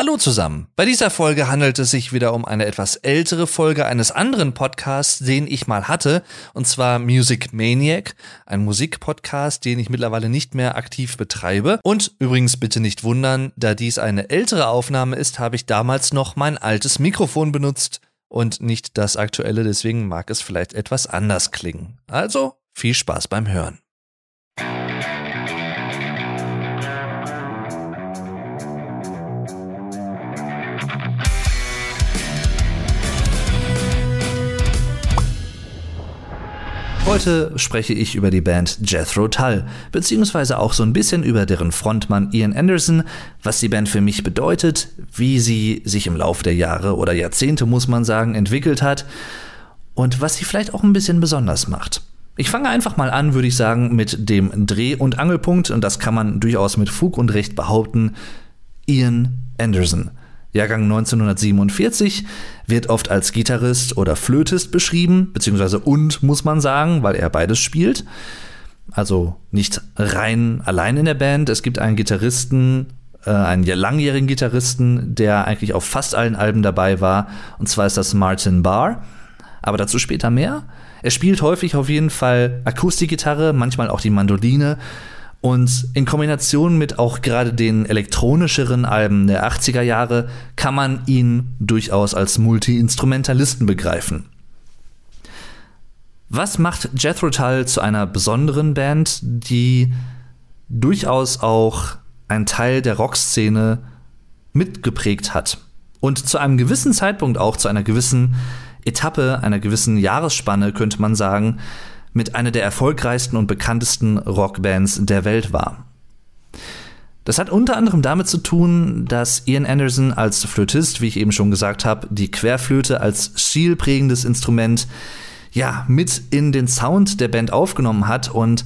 Hallo zusammen. Bei dieser Folge handelt es sich wieder um eine etwas ältere Folge eines anderen Podcasts, den ich mal hatte, und zwar Music Maniac, ein Musikpodcast, den ich mittlerweile nicht mehr aktiv betreibe. Und übrigens bitte nicht wundern, da dies eine ältere Aufnahme ist, habe ich damals noch mein altes Mikrofon benutzt und nicht das aktuelle, deswegen mag es vielleicht etwas anders klingen. Also viel Spaß beim Hören. Heute spreche ich über die Band Jethro Tull, beziehungsweise auch so ein bisschen über deren Frontmann Ian Anderson, was die Band für mich bedeutet, wie sie sich im Laufe der Jahre oder Jahrzehnte, muss man sagen, entwickelt hat und was sie vielleicht auch ein bisschen besonders macht. Ich fange einfach mal an, würde ich sagen, mit dem Dreh- und Angelpunkt, und das kann man durchaus mit Fug und Recht behaupten, Ian Anderson. Jahrgang 1947, wird oft als Gitarrist oder Flötist beschrieben, beziehungsweise und muss man sagen, weil er beides spielt. Also nicht rein allein in der Band. Es gibt einen Gitarristen, äh, einen langjährigen Gitarristen, der eigentlich auf fast allen Alben dabei war. Und zwar ist das Martin Barr. Aber dazu später mehr. Er spielt häufig auf jeden Fall Akustikgitarre, manchmal auch die Mandoline und in Kombination mit auch gerade den elektronischeren Alben der 80er Jahre kann man ihn durchaus als Multi-Instrumentalisten begreifen. Was macht Jethro Tull zu einer besonderen Band, die durchaus auch einen Teil der Rockszene mitgeprägt hat und zu einem gewissen Zeitpunkt auch zu einer gewissen Etappe, einer gewissen Jahresspanne könnte man sagen, mit einer der erfolgreichsten und bekanntesten Rockbands der Welt war. Das hat unter anderem damit zu tun, dass Ian Anderson als Flötist, wie ich eben schon gesagt habe, die Querflöte als stilprägendes Instrument ja mit in den Sound der Band aufgenommen hat und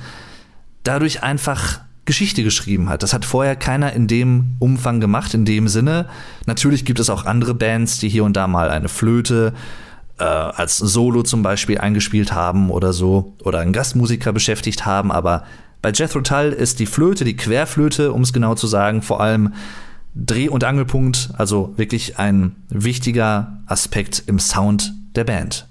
dadurch einfach Geschichte geschrieben hat. Das hat vorher keiner in dem Umfang gemacht, in dem Sinne. Natürlich gibt es auch andere Bands, die hier und da mal eine Flöte äh, als Solo zum Beispiel eingespielt haben oder so oder einen Gastmusiker beschäftigt haben, aber bei Jethro Tull ist die Flöte, die Querflöte, um es genau zu sagen, vor allem Dreh- und Angelpunkt, also wirklich ein wichtiger Aspekt im Sound der Band.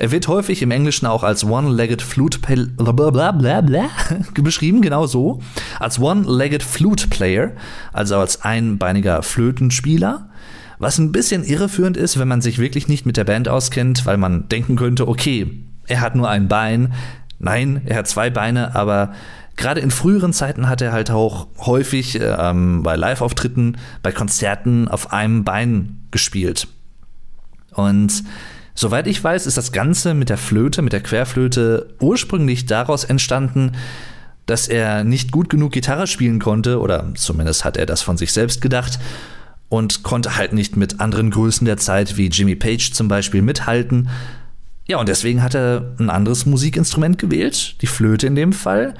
Er wird häufig im Englischen auch als One-Legged Flute beschrieben, genau so. Als One-Legged Flute Player, also als einbeiniger Flötenspieler. Was ein bisschen irreführend ist, wenn man sich wirklich nicht mit der Band auskennt, weil man denken könnte, okay, er hat nur ein Bein. Nein, er hat zwei Beine, aber gerade in früheren Zeiten hat er halt auch häufig ähm, bei Live-Auftritten, bei Konzerten auf einem Bein gespielt. Und soweit ich weiß, ist das Ganze mit der Flöte, mit der Querflöte ursprünglich daraus entstanden, dass er nicht gut genug Gitarre spielen konnte, oder zumindest hat er das von sich selbst gedacht, und konnte halt nicht mit anderen Größen der Zeit wie Jimmy Page zum Beispiel mithalten. Ja, und deswegen hat er ein anderes Musikinstrument gewählt, die Flöte in dem Fall,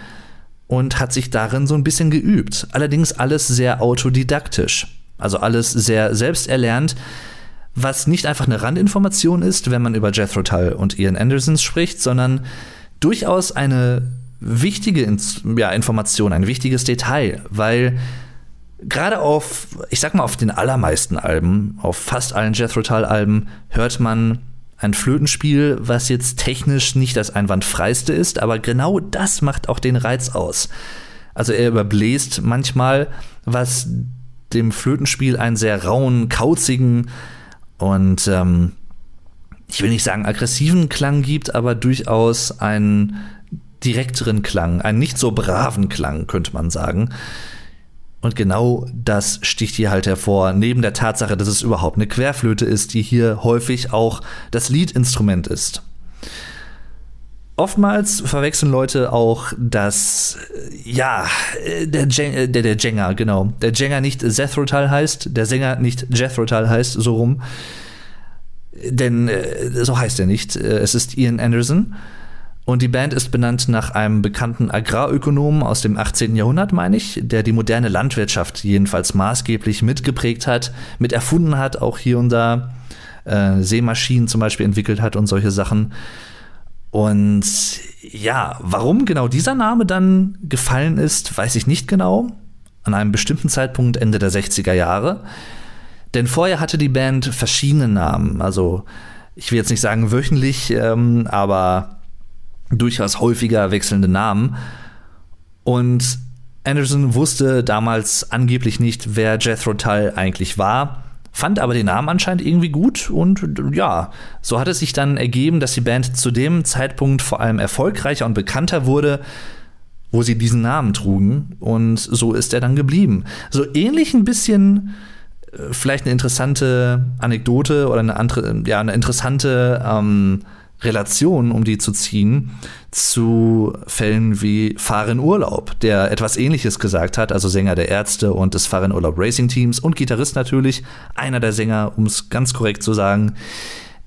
und hat sich darin so ein bisschen geübt. Allerdings alles sehr autodidaktisch, also alles sehr selbsterlernt, was nicht einfach eine Randinformation ist, wenn man über Jethro Tull und Ian Anderson spricht, sondern durchaus eine wichtige ja, Information, ein wichtiges Detail, weil gerade auf, ich sag mal, auf den allermeisten Alben, auf fast allen Jethro Tull-Alben, hört man ein Flötenspiel, was jetzt technisch nicht das einwandfreiste ist, aber genau das macht auch den Reiz aus. Also er überbläst manchmal, was dem Flötenspiel einen sehr rauen, kauzigen und ähm, ich will nicht sagen aggressiven Klang gibt, aber durchaus einen direkteren Klang, einen nicht so braven Klang, könnte man sagen. Und genau das sticht hier halt hervor, neben der Tatsache, dass es überhaupt eine Querflöte ist, die hier häufig auch das Liedinstrument ist. Oftmals verwechseln Leute auch das, ja, der, Jen, der, der Jenga, genau. Der Jenga nicht Zethrotal heißt, der Sänger nicht Jethrotal heißt, so rum. Denn äh, so heißt er nicht. Es ist Ian Anderson. Und die Band ist benannt nach einem bekannten Agrarökonomen aus dem 18. Jahrhundert, meine ich, der die moderne Landwirtschaft jedenfalls maßgeblich mitgeprägt hat, mit erfunden hat, auch hier und da äh, Seemaschinen zum Beispiel entwickelt hat und solche Sachen. Und ja, warum genau dieser Name dann gefallen ist, weiß ich nicht genau. An einem bestimmten Zeitpunkt Ende der 60er Jahre. Denn vorher hatte die Band verschiedene Namen. Also, ich will jetzt nicht sagen wöchentlich, ähm, aber durchaus häufiger wechselnde Namen. Und Anderson wusste damals angeblich nicht, wer Jethro Tull eigentlich war, fand aber den Namen anscheinend irgendwie gut und ja, so hat es sich dann ergeben, dass die Band zu dem Zeitpunkt vor allem erfolgreicher und bekannter wurde, wo sie diesen Namen trugen und so ist er dann geblieben. So ähnlich ein bisschen äh, vielleicht eine interessante Anekdote oder eine andere, ja, eine interessante ähm, Relation, um die zu ziehen, zu Fällen wie Fahren Urlaub, der etwas ähnliches gesagt hat, also Sänger der Ärzte und des Fahren Urlaub Racing Teams und Gitarrist natürlich, einer der Sänger, um es ganz korrekt zu sagen,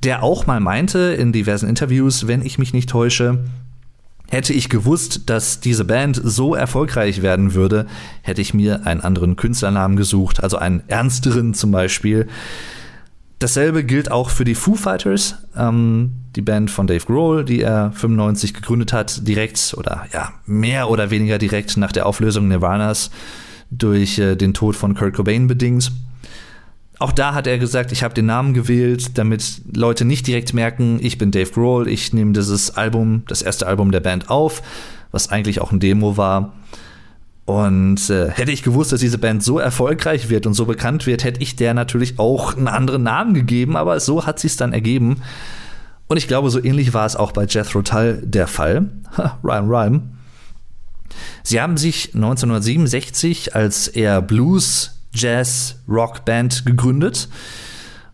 der auch mal meinte in diversen Interviews, wenn ich mich nicht täusche, Hätte ich gewusst, dass diese Band so erfolgreich werden würde, hätte ich mir einen anderen Künstlernamen gesucht, also einen ernsteren zum Beispiel. Dasselbe gilt auch für die Foo Fighters, ähm, die Band von Dave Grohl, die er 95 gegründet hat, direkt oder ja, mehr oder weniger direkt nach der Auflösung Nirvanas durch äh, den Tod von Kurt Cobain bedingt. Auch da hat er gesagt, ich habe den Namen gewählt, damit Leute nicht direkt merken, ich bin Dave Grohl, ich nehme dieses Album, das erste Album der Band auf, was eigentlich auch ein Demo war. Und äh, hätte ich gewusst, dass diese Band so erfolgreich wird und so bekannt wird, hätte ich der natürlich auch einen anderen Namen gegeben, aber so hat sie es dann ergeben. Und ich glaube, so ähnlich war es auch bei Jethro Tull der Fall. Ha, rhyme, rhyme. Sie haben sich 1967 als eher Blues, Jazz, Rock Band gegründet.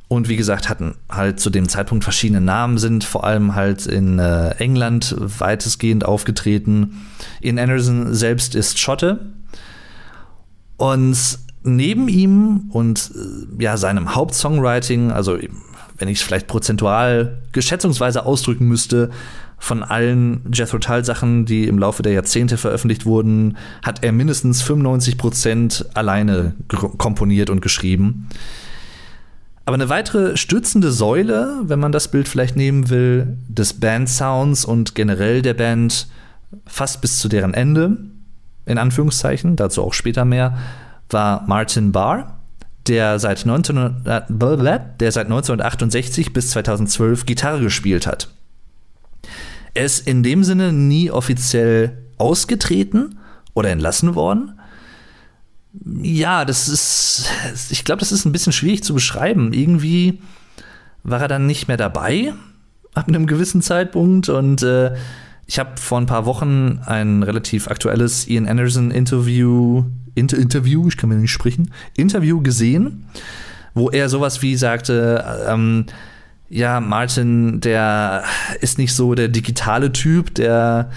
Und wie gesagt, hatten halt zu dem Zeitpunkt verschiedene Namen, sind vor allem halt in äh, England weitestgehend aufgetreten. Ian Anderson selbst ist Schotte. Und neben ihm und äh, ja, seinem Hauptsongwriting, also wenn ich es vielleicht prozentual geschätzungsweise ausdrücken müsste, von allen Jethro Tull Sachen, die im Laufe der Jahrzehnte veröffentlicht wurden, hat er mindestens 95 Prozent alleine komponiert und geschrieben. Aber eine weitere stützende Säule, wenn man das Bild vielleicht nehmen will, des Band-Sounds und generell der Band, fast bis zu deren Ende, in Anführungszeichen, dazu auch später mehr, war Martin Barr, der seit, 19, äh, der seit 1968 bis 2012 Gitarre gespielt hat. Er ist in dem Sinne nie offiziell ausgetreten oder entlassen worden. Ja, das ist, ich glaube, das ist ein bisschen schwierig zu beschreiben. Irgendwie war er dann nicht mehr dabei ab einem gewissen Zeitpunkt und äh, ich habe vor ein paar Wochen ein relativ aktuelles Ian Anderson Interview, Inter Interview, ich kann mir nicht sprechen, Interview gesehen, wo er sowas wie sagte, ähm, ja, Martin, der ist nicht so der digitale Typ, der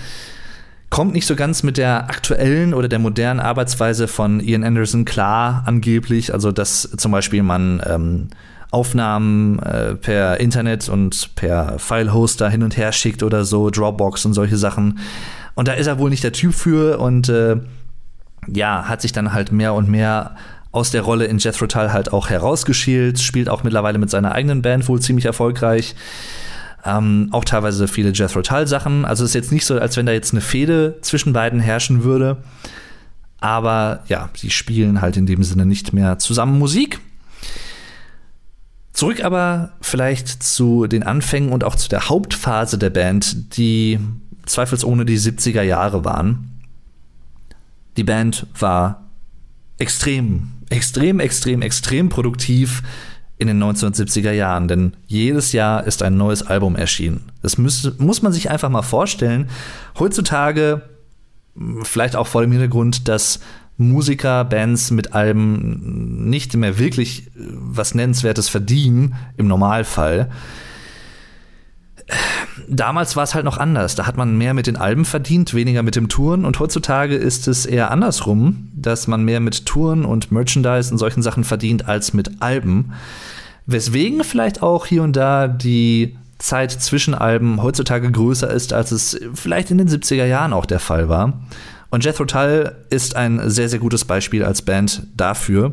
kommt nicht so ganz mit der aktuellen oder der modernen Arbeitsweise von Ian Anderson klar, angeblich. Also, dass zum Beispiel man ähm, Aufnahmen äh, per Internet und per File-Hoster hin und her schickt oder so, Dropbox und solche Sachen. Und da ist er wohl nicht der Typ für und äh, ja, hat sich dann halt mehr und mehr aus der Rolle in Jethro Tull halt auch herausgeschielt, spielt auch mittlerweile mit seiner eigenen Band wohl ziemlich erfolgreich. Ähm, auch teilweise viele Jethro Tull Sachen. Also es ist jetzt nicht so, als wenn da jetzt eine Fehde zwischen beiden herrschen würde. Aber ja, sie spielen halt in dem Sinne nicht mehr zusammen Musik. Zurück aber vielleicht zu den Anfängen und auch zu der Hauptphase der Band, die zweifelsohne die 70er Jahre waren. Die Band war extrem extrem, extrem, extrem produktiv in den 1970er Jahren, denn jedes Jahr ist ein neues Album erschienen. Das müsste, muss man sich einfach mal vorstellen. Heutzutage, vielleicht auch vor dem Hintergrund, dass Musiker, Bands mit Alben nicht mehr wirklich äh, was Nennenswertes verdienen, im Normalfall damals war es halt noch anders. Da hat man mehr mit den Alben verdient, weniger mit dem Touren. Und heutzutage ist es eher andersrum, dass man mehr mit Touren und Merchandise und solchen Sachen verdient als mit Alben. Weswegen vielleicht auch hier und da die Zeit zwischen Alben heutzutage größer ist, als es vielleicht in den 70er Jahren auch der Fall war. Und Jethro Tull ist ein sehr, sehr gutes Beispiel als Band dafür.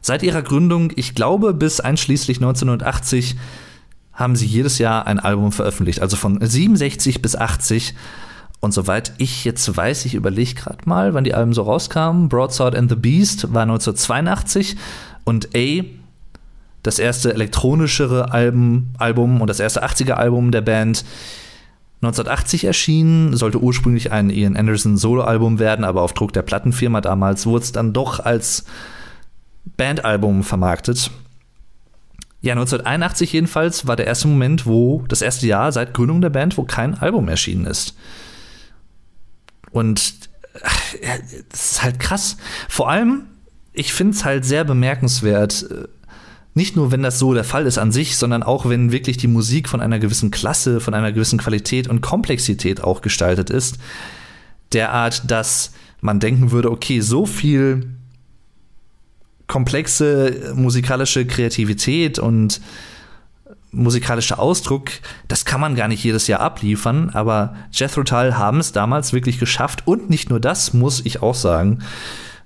Seit ihrer Gründung, ich glaube bis einschließlich 1980, haben sie jedes Jahr ein Album veröffentlicht, also von 67 bis 80. Und soweit ich jetzt weiß, ich überlege gerade mal, wann die Alben so rauskamen. Broadsword and the Beast war 1982 und A das erste elektronischere Album, Album und das erste 80er Album der Band. 1980 erschienen, sollte ursprünglich ein Ian Anderson Soloalbum werden, aber auf Druck der Plattenfirma damals wurde es dann doch als Bandalbum vermarktet. Ja, 1981 jedenfalls war der erste Moment, wo das erste Jahr seit Gründung der Band, wo kein Album erschienen ist. Und das ist halt krass. Vor allem, ich finde es halt sehr bemerkenswert, äh, nicht nur, wenn das so der Fall ist an sich, sondern auch, wenn wirklich die Musik von einer gewissen Klasse, von einer gewissen Qualität und Komplexität auch gestaltet ist, derart, dass man denken würde, okay, so viel komplexe musikalische Kreativität und musikalischer Ausdruck, das kann man gar nicht jedes Jahr abliefern, aber Jethro Tull haben es damals wirklich geschafft und nicht nur das, muss ich auch sagen,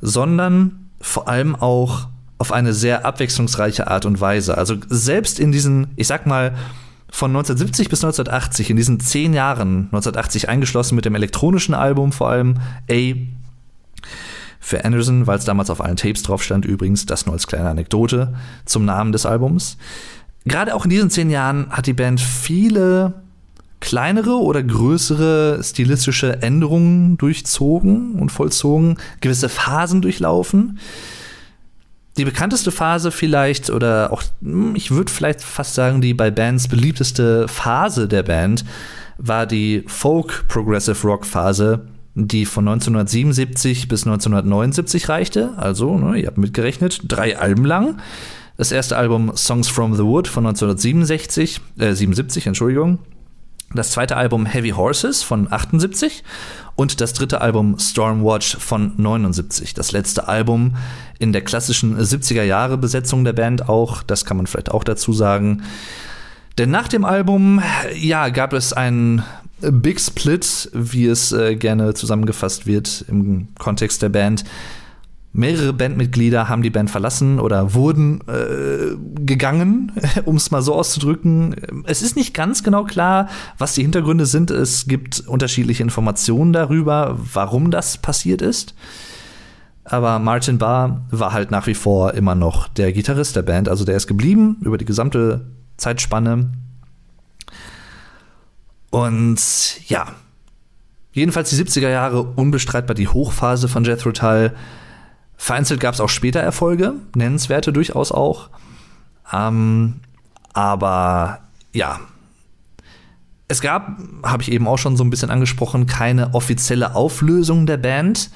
sondern vor allem auch auf eine sehr abwechslungsreiche Art und Weise. Also selbst in diesen, ich sag mal, von 1970 bis 1980, in diesen zehn Jahren, 1980 eingeschlossen mit dem elektronischen Album vor allem, A, für Anderson, weil es damals auf allen Tapes drauf stand, übrigens, das nur als kleine Anekdote zum Namen des Albums. Gerade auch in diesen zehn Jahren hat die Band viele kleinere oder größere stilistische Änderungen durchzogen und vollzogen, gewisse Phasen durchlaufen die bekannteste Phase vielleicht, oder auch, hm, ich würde vielleicht fast sagen, die bei Bands beliebteste Phase der Band, war die Folk Progressive Rock Phase, die von 1977 bis 1979 reichte. Also, ne, ihr habt mitgerechnet, drei Alben lang. Das erste Album Songs from the Wood von 1967, äh, 77, Entschuldigung. Das zweite Album Heavy Horses von 78 und das dritte Album Stormwatch von 79. Das letzte Album in der klassischen 70er Jahre Besetzung der Band auch, das kann man vielleicht auch dazu sagen. Denn nach dem Album, ja, gab es einen Big Split, wie es äh, gerne zusammengefasst wird im Kontext der Band. Mehrere Bandmitglieder haben die Band verlassen oder wurden äh, gegangen, um es mal so auszudrücken. Es ist nicht ganz genau klar, was die Hintergründe sind. Es gibt unterschiedliche Informationen darüber, warum das passiert ist. Aber Martin Barr war halt nach wie vor immer noch der Gitarrist der Band. Also der ist geblieben über die gesamte Zeitspanne. Und ja, jedenfalls die 70er Jahre unbestreitbar die Hochphase von Jethro Tull Vereinzelt gab es auch später Erfolge, nennenswerte durchaus auch. Ähm, aber ja, es gab, habe ich eben auch schon so ein bisschen angesprochen, keine offizielle Auflösung der Band.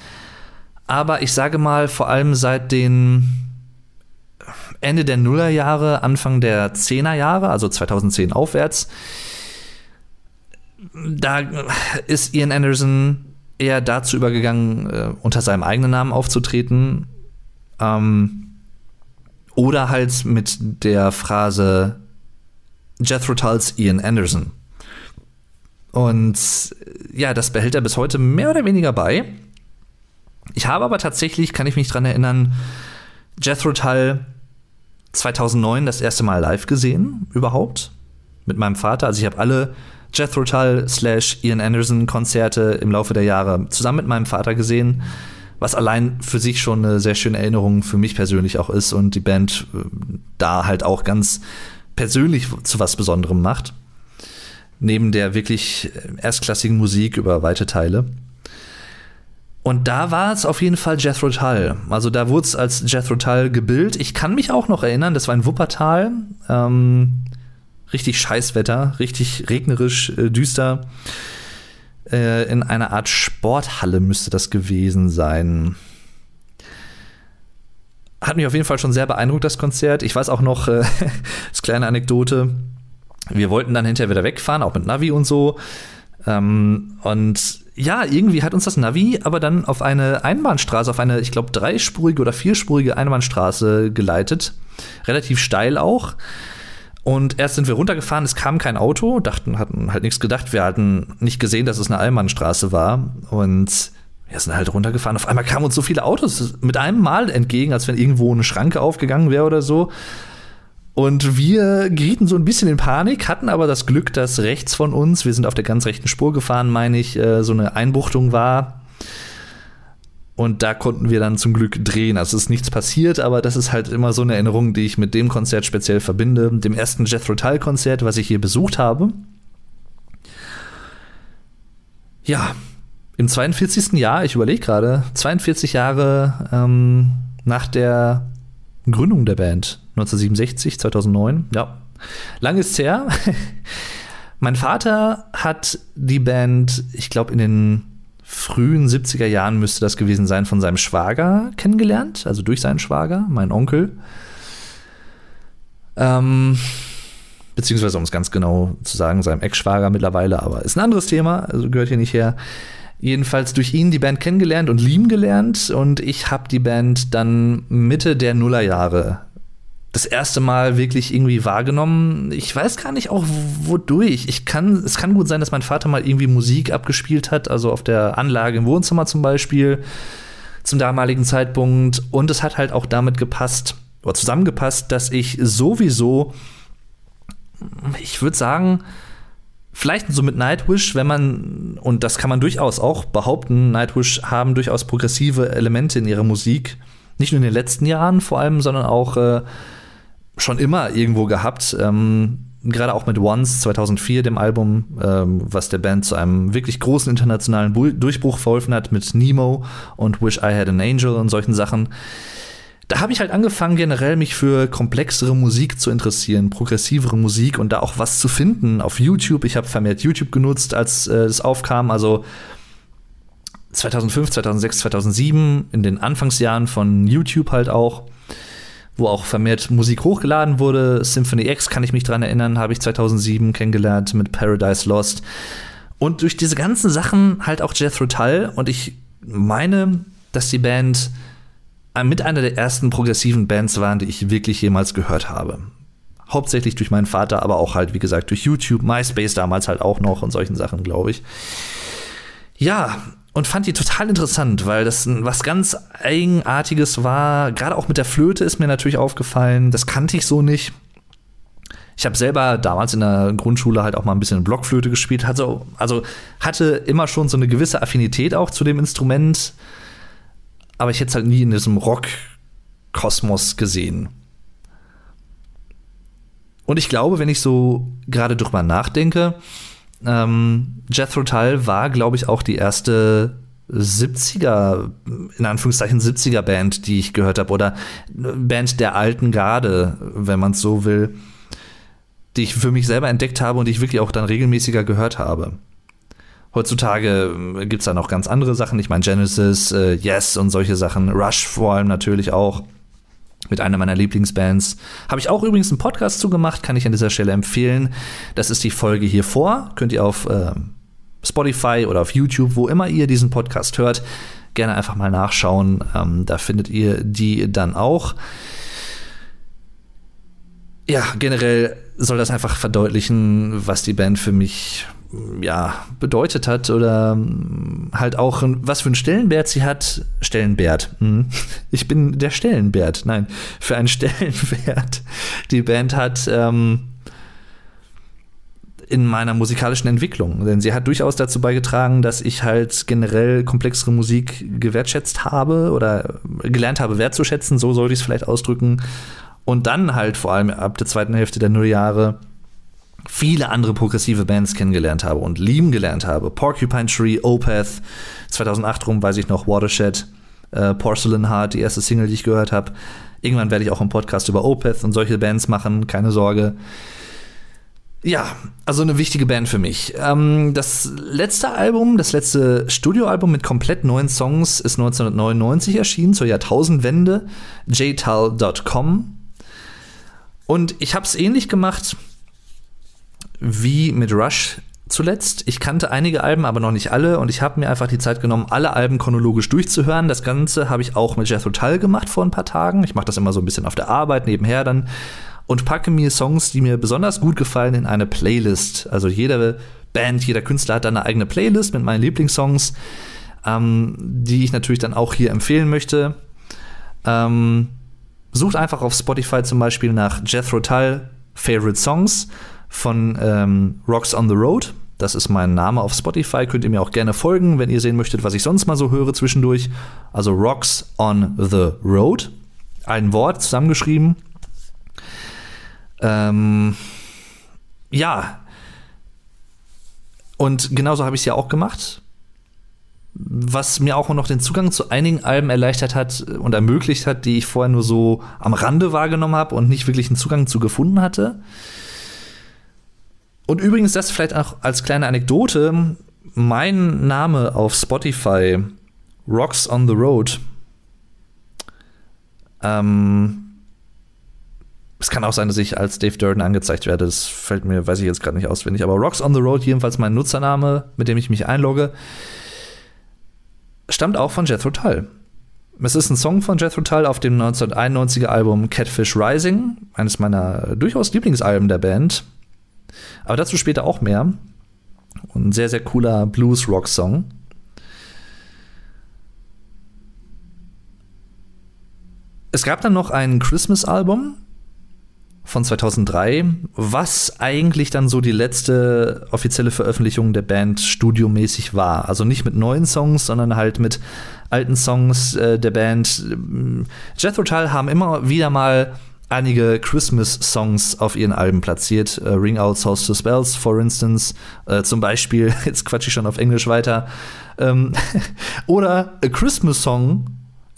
Aber ich sage mal, vor allem seit den Ende der Nullerjahre, Anfang der Zehnerjahre, also 2010 aufwärts, da ist Ian Anderson eher dazu übergegangen, äh, unter seinem eigenen Namen aufzutreten. Ähm, oder halt mit der Phrase Jethro Tulls Ian Anderson. Und ja, das behält er bis heute mehr oder weniger bei. Ich habe aber tatsächlich, kann ich mich dran erinnern, Jethro Tull 2009 das erste Mal live gesehen, überhaupt, mit meinem Vater. Also ich habe alle Jethro Tull slash Ian Anderson Konzerte im Laufe der Jahre zusammen mit meinem Vater gesehen, was allein für sich schon eine sehr schöne Erinnerung für mich persönlich auch ist und die Band äh, da halt auch ganz persönlich zu was Besonderem macht. Neben der wirklich erstklassigen Musik über weite Teile. Und da war es auf jeden Fall Jethro Tull. Also da wurde es als Jethro Tull gebildet. Ich kann mich auch noch erinnern, das war in Wuppertal. Ähm, richtig Scheißwetter, richtig regnerisch, äh, düster. Äh, in einer Art Sporthalle müsste das gewesen sein. Hat mich auf jeden Fall schon sehr beeindruckt, das Konzert. Ich weiß auch noch, äh, als kleine Anekdote, wir wollten dann hinterher wieder wegfahren, auch mit Navi und so. Ähm, und ja, irgendwie hat uns das Navi aber dann auf eine Einbahnstraße, auf eine, ich glaube, dreispurige oder vierspurige Einbahnstraße geleitet. Relativ steil auch. Und erst sind wir runtergefahren, es kam kein Auto, dachten, hatten halt nichts gedacht. Wir hatten nicht gesehen, dass es eine Allmannstraße war. Und wir sind halt runtergefahren. Auf einmal kamen uns so viele Autos mit einem Mal entgegen, als wenn irgendwo eine Schranke aufgegangen wäre oder so. Und wir gerieten so ein bisschen in Panik, hatten aber das Glück, dass rechts von uns, wir sind auf der ganz rechten Spur gefahren, meine ich, äh, so eine Einbuchtung war. Und da konnten wir dann zum Glück drehen. Also ist nichts passiert, aber das ist halt immer so eine Erinnerung, die ich mit dem Konzert speziell verbinde. Dem ersten Jethro Tull Konzert, was ich hier besucht habe. Ja, im 42. Jahr, ich überlege gerade, 42 Jahre ähm, nach der Gründung der Band, 1967, 2009, ja, lang ist es her. mein Vater hat die Band, ich glaube, in den frühen 70er Jahren müsste das gewesen sein, von seinem Schwager kennengelernt, also durch seinen Schwager, meinen Onkel. Ähm, beziehungsweise, um es ganz genau zu sagen, seinem Ex-Schwager mittlerweile, aber ist ein anderes Thema, also gehört hier nicht her. Jedenfalls durch ihn die Band kennengelernt und lieben gelernt und ich habe die Band dann Mitte der Nullerjahre das erste Mal wirklich irgendwie wahrgenommen. Ich weiß gar nicht auch wodurch. Ich kann, es kann gut sein, dass mein Vater mal irgendwie Musik abgespielt hat, also auf der Anlage im Wohnzimmer zum Beispiel, zum damaligen Zeitpunkt. Und es hat halt auch damit gepasst, oder zusammengepasst, dass ich sowieso, ich würde sagen, vielleicht so mit Nightwish, wenn man, und das kann man durchaus auch behaupten, Nightwish haben durchaus progressive Elemente in ihrer Musik. Nicht nur in den letzten Jahren vor allem, sondern auch äh, schon immer irgendwo gehabt. Ähm, gerade auch mit Once 2004, dem Album, ähm, was der Band zu einem wirklich großen internationalen Bu Durchbruch verholfen hat, mit Nemo und Wish I Had an Angel und solchen Sachen. Da habe ich halt angefangen, generell mich für komplexere Musik zu interessieren, progressivere Musik und da auch was zu finden auf YouTube. Ich habe vermehrt YouTube genutzt, als äh, das aufkam. Also 2005, 2006, 2007, in den Anfangsjahren von YouTube halt auch wo auch vermehrt Musik hochgeladen wurde. Symphony X kann ich mich dran erinnern, habe ich 2007 kennengelernt mit Paradise Lost. Und durch diese ganzen Sachen halt auch Jethro Tull. Und ich meine, dass die Band mit einer der ersten progressiven Bands waren, die ich wirklich jemals gehört habe. Hauptsächlich durch meinen Vater, aber auch halt, wie gesagt, durch YouTube, MySpace damals halt auch noch und solchen Sachen, glaube ich. Ja, und fand die total interessant, weil das was ganz Eigenartiges war. Gerade auch mit der Flöte ist mir natürlich aufgefallen. Das kannte ich so nicht. Ich habe selber damals in der Grundschule halt auch mal ein bisschen Blockflöte gespielt. Also, also hatte immer schon so eine gewisse Affinität auch zu dem Instrument. Aber ich hätte es halt nie in diesem Rock-Kosmos gesehen. Und ich glaube, wenn ich so gerade drüber nachdenke, ähm, Jethro Tull war, glaube ich, auch die erste 70er, in Anführungszeichen 70er Band, die ich gehört habe, oder Band der alten Garde, wenn man es so will, die ich für mich selber entdeckt habe und die ich wirklich auch dann regelmäßiger gehört habe. Heutzutage äh, gibt es da noch ganz andere Sachen. Ich meine, Genesis, äh, Yes und solche Sachen. Rush vor allem natürlich auch mit einer meiner Lieblingsbands. Habe ich auch übrigens einen Podcast zugemacht, kann ich an dieser Stelle empfehlen. Das ist die Folge hier vor. Könnt ihr auf äh, Spotify oder auf YouTube, wo immer ihr diesen Podcast hört, gerne einfach mal nachschauen. Ähm, da findet ihr die dann auch. Ja, generell soll das einfach verdeutlichen, was die Band für mich ja, bedeutet hat oder hm, halt auch, was für einen Stellenwert sie hat. Stellenwert. Hm. Ich bin der Stellenwert. Nein, für einen Stellenwert die Band hat ähm, in meiner musikalischen Entwicklung. Denn sie hat durchaus dazu beigetragen, dass ich halt generell komplexere Musik gewertschätzt habe oder gelernt habe wertzuschätzen, so sollte ich es vielleicht ausdrücken. Und dann halt vor allem ab der zweiten Hälfte der Nulljahre viele andere progressive Bands kennengelernt habe und lieben gelernt habe. Porcupine Tree, Opeth, 2008 rum weiß ich noch, Watershed, äh, Porcelain Heart, die erste Single, die ich gehört habe. Irgendwann werde ich auch einen Podcast über Opeth und solche Bands machen, keine Sorge. Ja, also eine wichtige Band für mich. Ähm, das letzte Album, das letzte Studioalbum mit komplett neuen Songs ist 1999 erschienen, zur Jahrtausendwende, jtal.com. Und ich habe es ähnlich gemacht wie mit Rush zuletzt. Ich kannte einige Alben, aber noch nicht alle und ich habe mir einfach die Zeit genommen, alle Alben chronologisch durchzuhören. Das Ganze habe ich auch mit Jethro Tull gemacht vor ein paar Tagen. Ich mache das immer so ein bisschen auf der Arbeit nebenher dann und packe mir Songs, die mir besonders gut gefallen, in eine Playlist. Also jede Band, jeder Künstler hat eine eigene Playlist mit meinen Lieblingssongs, ähm, die ich natürlich dann auch hier empfehlen möchte. Ähm, sucht einfach auf Spotify zum Beispiel nach Jethro Tull Favorite Songs von ähm, Rocks on the Road. Das ist mein Name auf Spotify. Könnt ihr mir auch gerne folgen, wenn ihr sehen möchtet, was ich sonst mal so höre zwischendurch. Also Rocks on the Road. Ein Wort zusammengeschrieben. Ähm, ja. Und genauso habe ich es ja auch gemacht. Was mir auch noch den Zugang zu einigen Alben erleichtert hat und ermöglicht hat, die ich vorher nur so am Rande wahrgenommen habe und nicht wirklich einen Zugang zu gefunden hatte. Und übrigens, das vielleicht auch als kleine Anekdote: Mein Name auf Spotify, Rocks on the Road, ähm, es kann auch sein, dass ich als Dave Durden angezeigt werde. Das fällt mir, weiß ich jetzt gerade nicht auswendig. Aber Rocks on the Road, jedenfalls mein Nutzername, mit dem ich mich einlogge, stammt auch von Jethro Tull. Es ist ein Song von Jethro Tull auf dem 1991er Album Catfish Rising, eines meiner durchaus Lieblingsalben der Band. Aber dazu später auch mehr. Und ein sehr, sehr cooler Blues-Rock-Song. Es gab dann noch ein Christmas-Album, von 2003, was eigentlich dann so die letzte offizielle Veröffentlichung der Band studiomäßig war. Also nicht mit neuen Songs, sondern halt mit alten Songs äh, der Band. Jethro Tull haben immer wieder mal einige Christmas-Songs auf ihren Alben platziert. Äh, Ring Out Souls to Spells, for instance. Äh, zum Beispiel, jetzt quatsche ich schon auf Englisch weiter. Ähm, oder A Christmas Song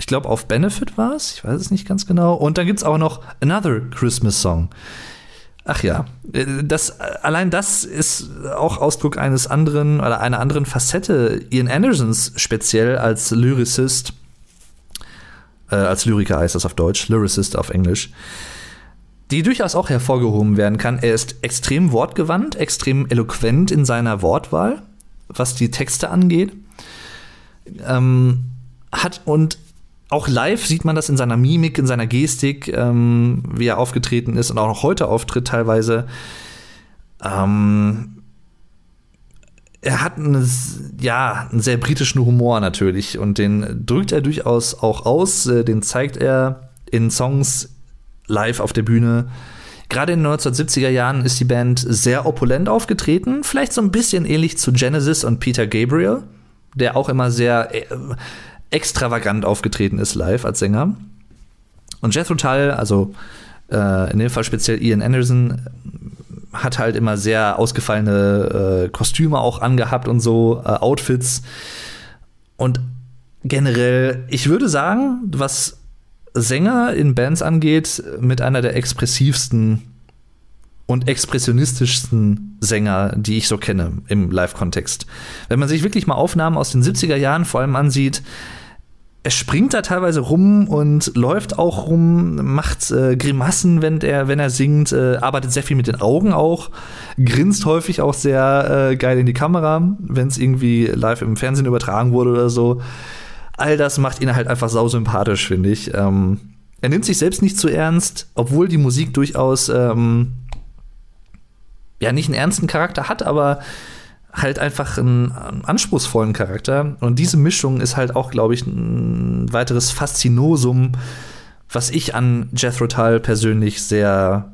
ich glaube, auf Benefit war es. Ich weiß es nicht ganz genau. Und dann gibt es auch noch Another Christmas Song. Ach ja, äh, das, allein das ist auch Ausdruck eines anderen oder einer anderen Facette Ian Andersons speziell als Lyricist. Äh, als Lyriker heißt das auf Deutsch, Lyricist auf Englisch. Die durchaus auch hervorgehoben werden kann. Er ist extrem wortgewandt, extrem eloquent in seiner Wortwahl, was die Texte angeht. Ähm, hat und auch live sieht man das in seiner Mimik, in seiner Gestik, ähm, wie er aufgetreten ist und auch noch heute auftritt teilweise. Ähm, er hat eine, ja, einen sehr britischen Humor natürlich und den drückt er durchaus auch aus. Äh, den zeigt er in Songs live auf der Bühne. Gerade in den 1970er Jahren ist die Band sehr opulent aufgetreten, vielleicht so ein bisschen ähnlich zu Genesis und Peter Gabriel, der auch immer sehr äh, extravagant aufgetreten ist live als Sänger. Und Jethro Tull, also äh, in dem Fall speziell Ian Anderson, hat halt immer sehr ausgefallene äh, Kostüme auch angehabt und so, äh, Outfits. Und generell, ich würde sagen, was Sänger in Bands angeht, mit einer der expressivsten und expressionistischsten Sänger, die ich so kenne im Live-Kontext. Wenn man sich wirklich mal Aufnahmen aus den 70er Jahren vor allem ansieht, er springt da teilweise rum und läuft auch rum, macht äh, Grimassen, wenn er, wenn er singt, äh, arbeitet sehr viel mit den Augen auch, grinst häufig auch sehr äh, geil in die Kamera, wenn es irgendwie live im Fernsehen übertragen wurde oder so. All das macht ihn halt einfach sausympathisch, finde ich. Ähm, er nimmt sich selbst nicht zu ernst, obwohl die Musik durchaus ähm, ja nicht einen ernsten Charakter hat, aber halt einfach einen, anspruchsvollen Charakter. Und diese Mischung ist halt auch, glaube ich, ein weiteres Faszinosum, was ich an Jethro Tull persönlich sehr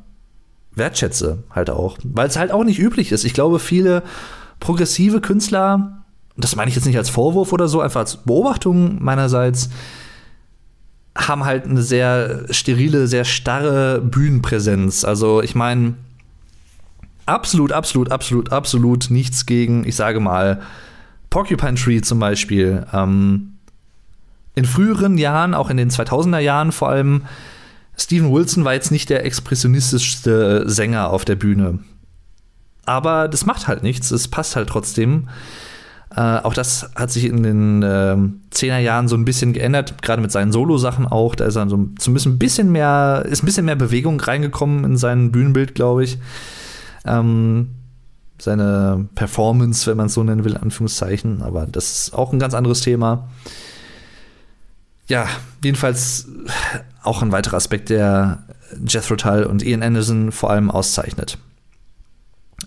wertschätze, halt auch. Weil es halt auch nicht üblich ist. Ich glaube, viele progressive Künstler, das meine ich jetzt nicht als Vorwurf oder so, einfach als Beobachtung meinerseits, haben halt eine sehr sterile, sehr starre Bühnenpräsenz. Also ich meine, absolut, absolut, absolut, absolut nichts gegen, ich sage mal, Porcupine Tree zum Beispiel. Ähm, in früheren Jahren, auch in den 2000er Jahren vor allem, Steven Wilson war jetzt nicht der expressionistischste Sänger auf der Bühne. Aber das macht halt nichts, es passt halt trotzdem. Äh, auch das hat sich in den äh, 10er Jahren so ein bisschen geändert, gerade mit seinen Solo-Sachen auch. Da ist dann so ein bisschen mehr, ist ein bisschen mehr Bewegung reingekommen in sein Bühnenbild, glaube ich. Ähm, seine Performance, wenn man es so nennen will, Anführungszeichen. Aber das ist auch ein ganz anderes Thema. Ja, jedenfalls auch ein weiterer Aspekt, der Jethro Tull und Ian Anderson vor allem auszeichnet.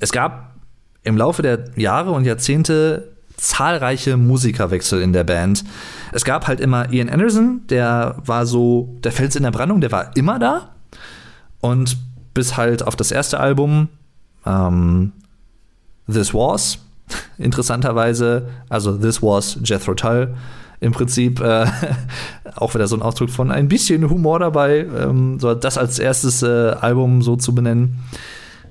Es gab im Laufe der Jahre und Jahrzehnte zahlreiche Musikerwechsel in der Band. Es gab halt immer Ian Anderson, der war so der Fels in der Brandung, der war immer da. Und bis halt auf das erste Album ähm, This Was, Interessanterweise, also This Was Jethro Tull. Im Prinzip äh, auch wieder so ein Ausdruck von ein bisschen Humor dabei, ähm, so das als erstes äh, Album so zu benennen.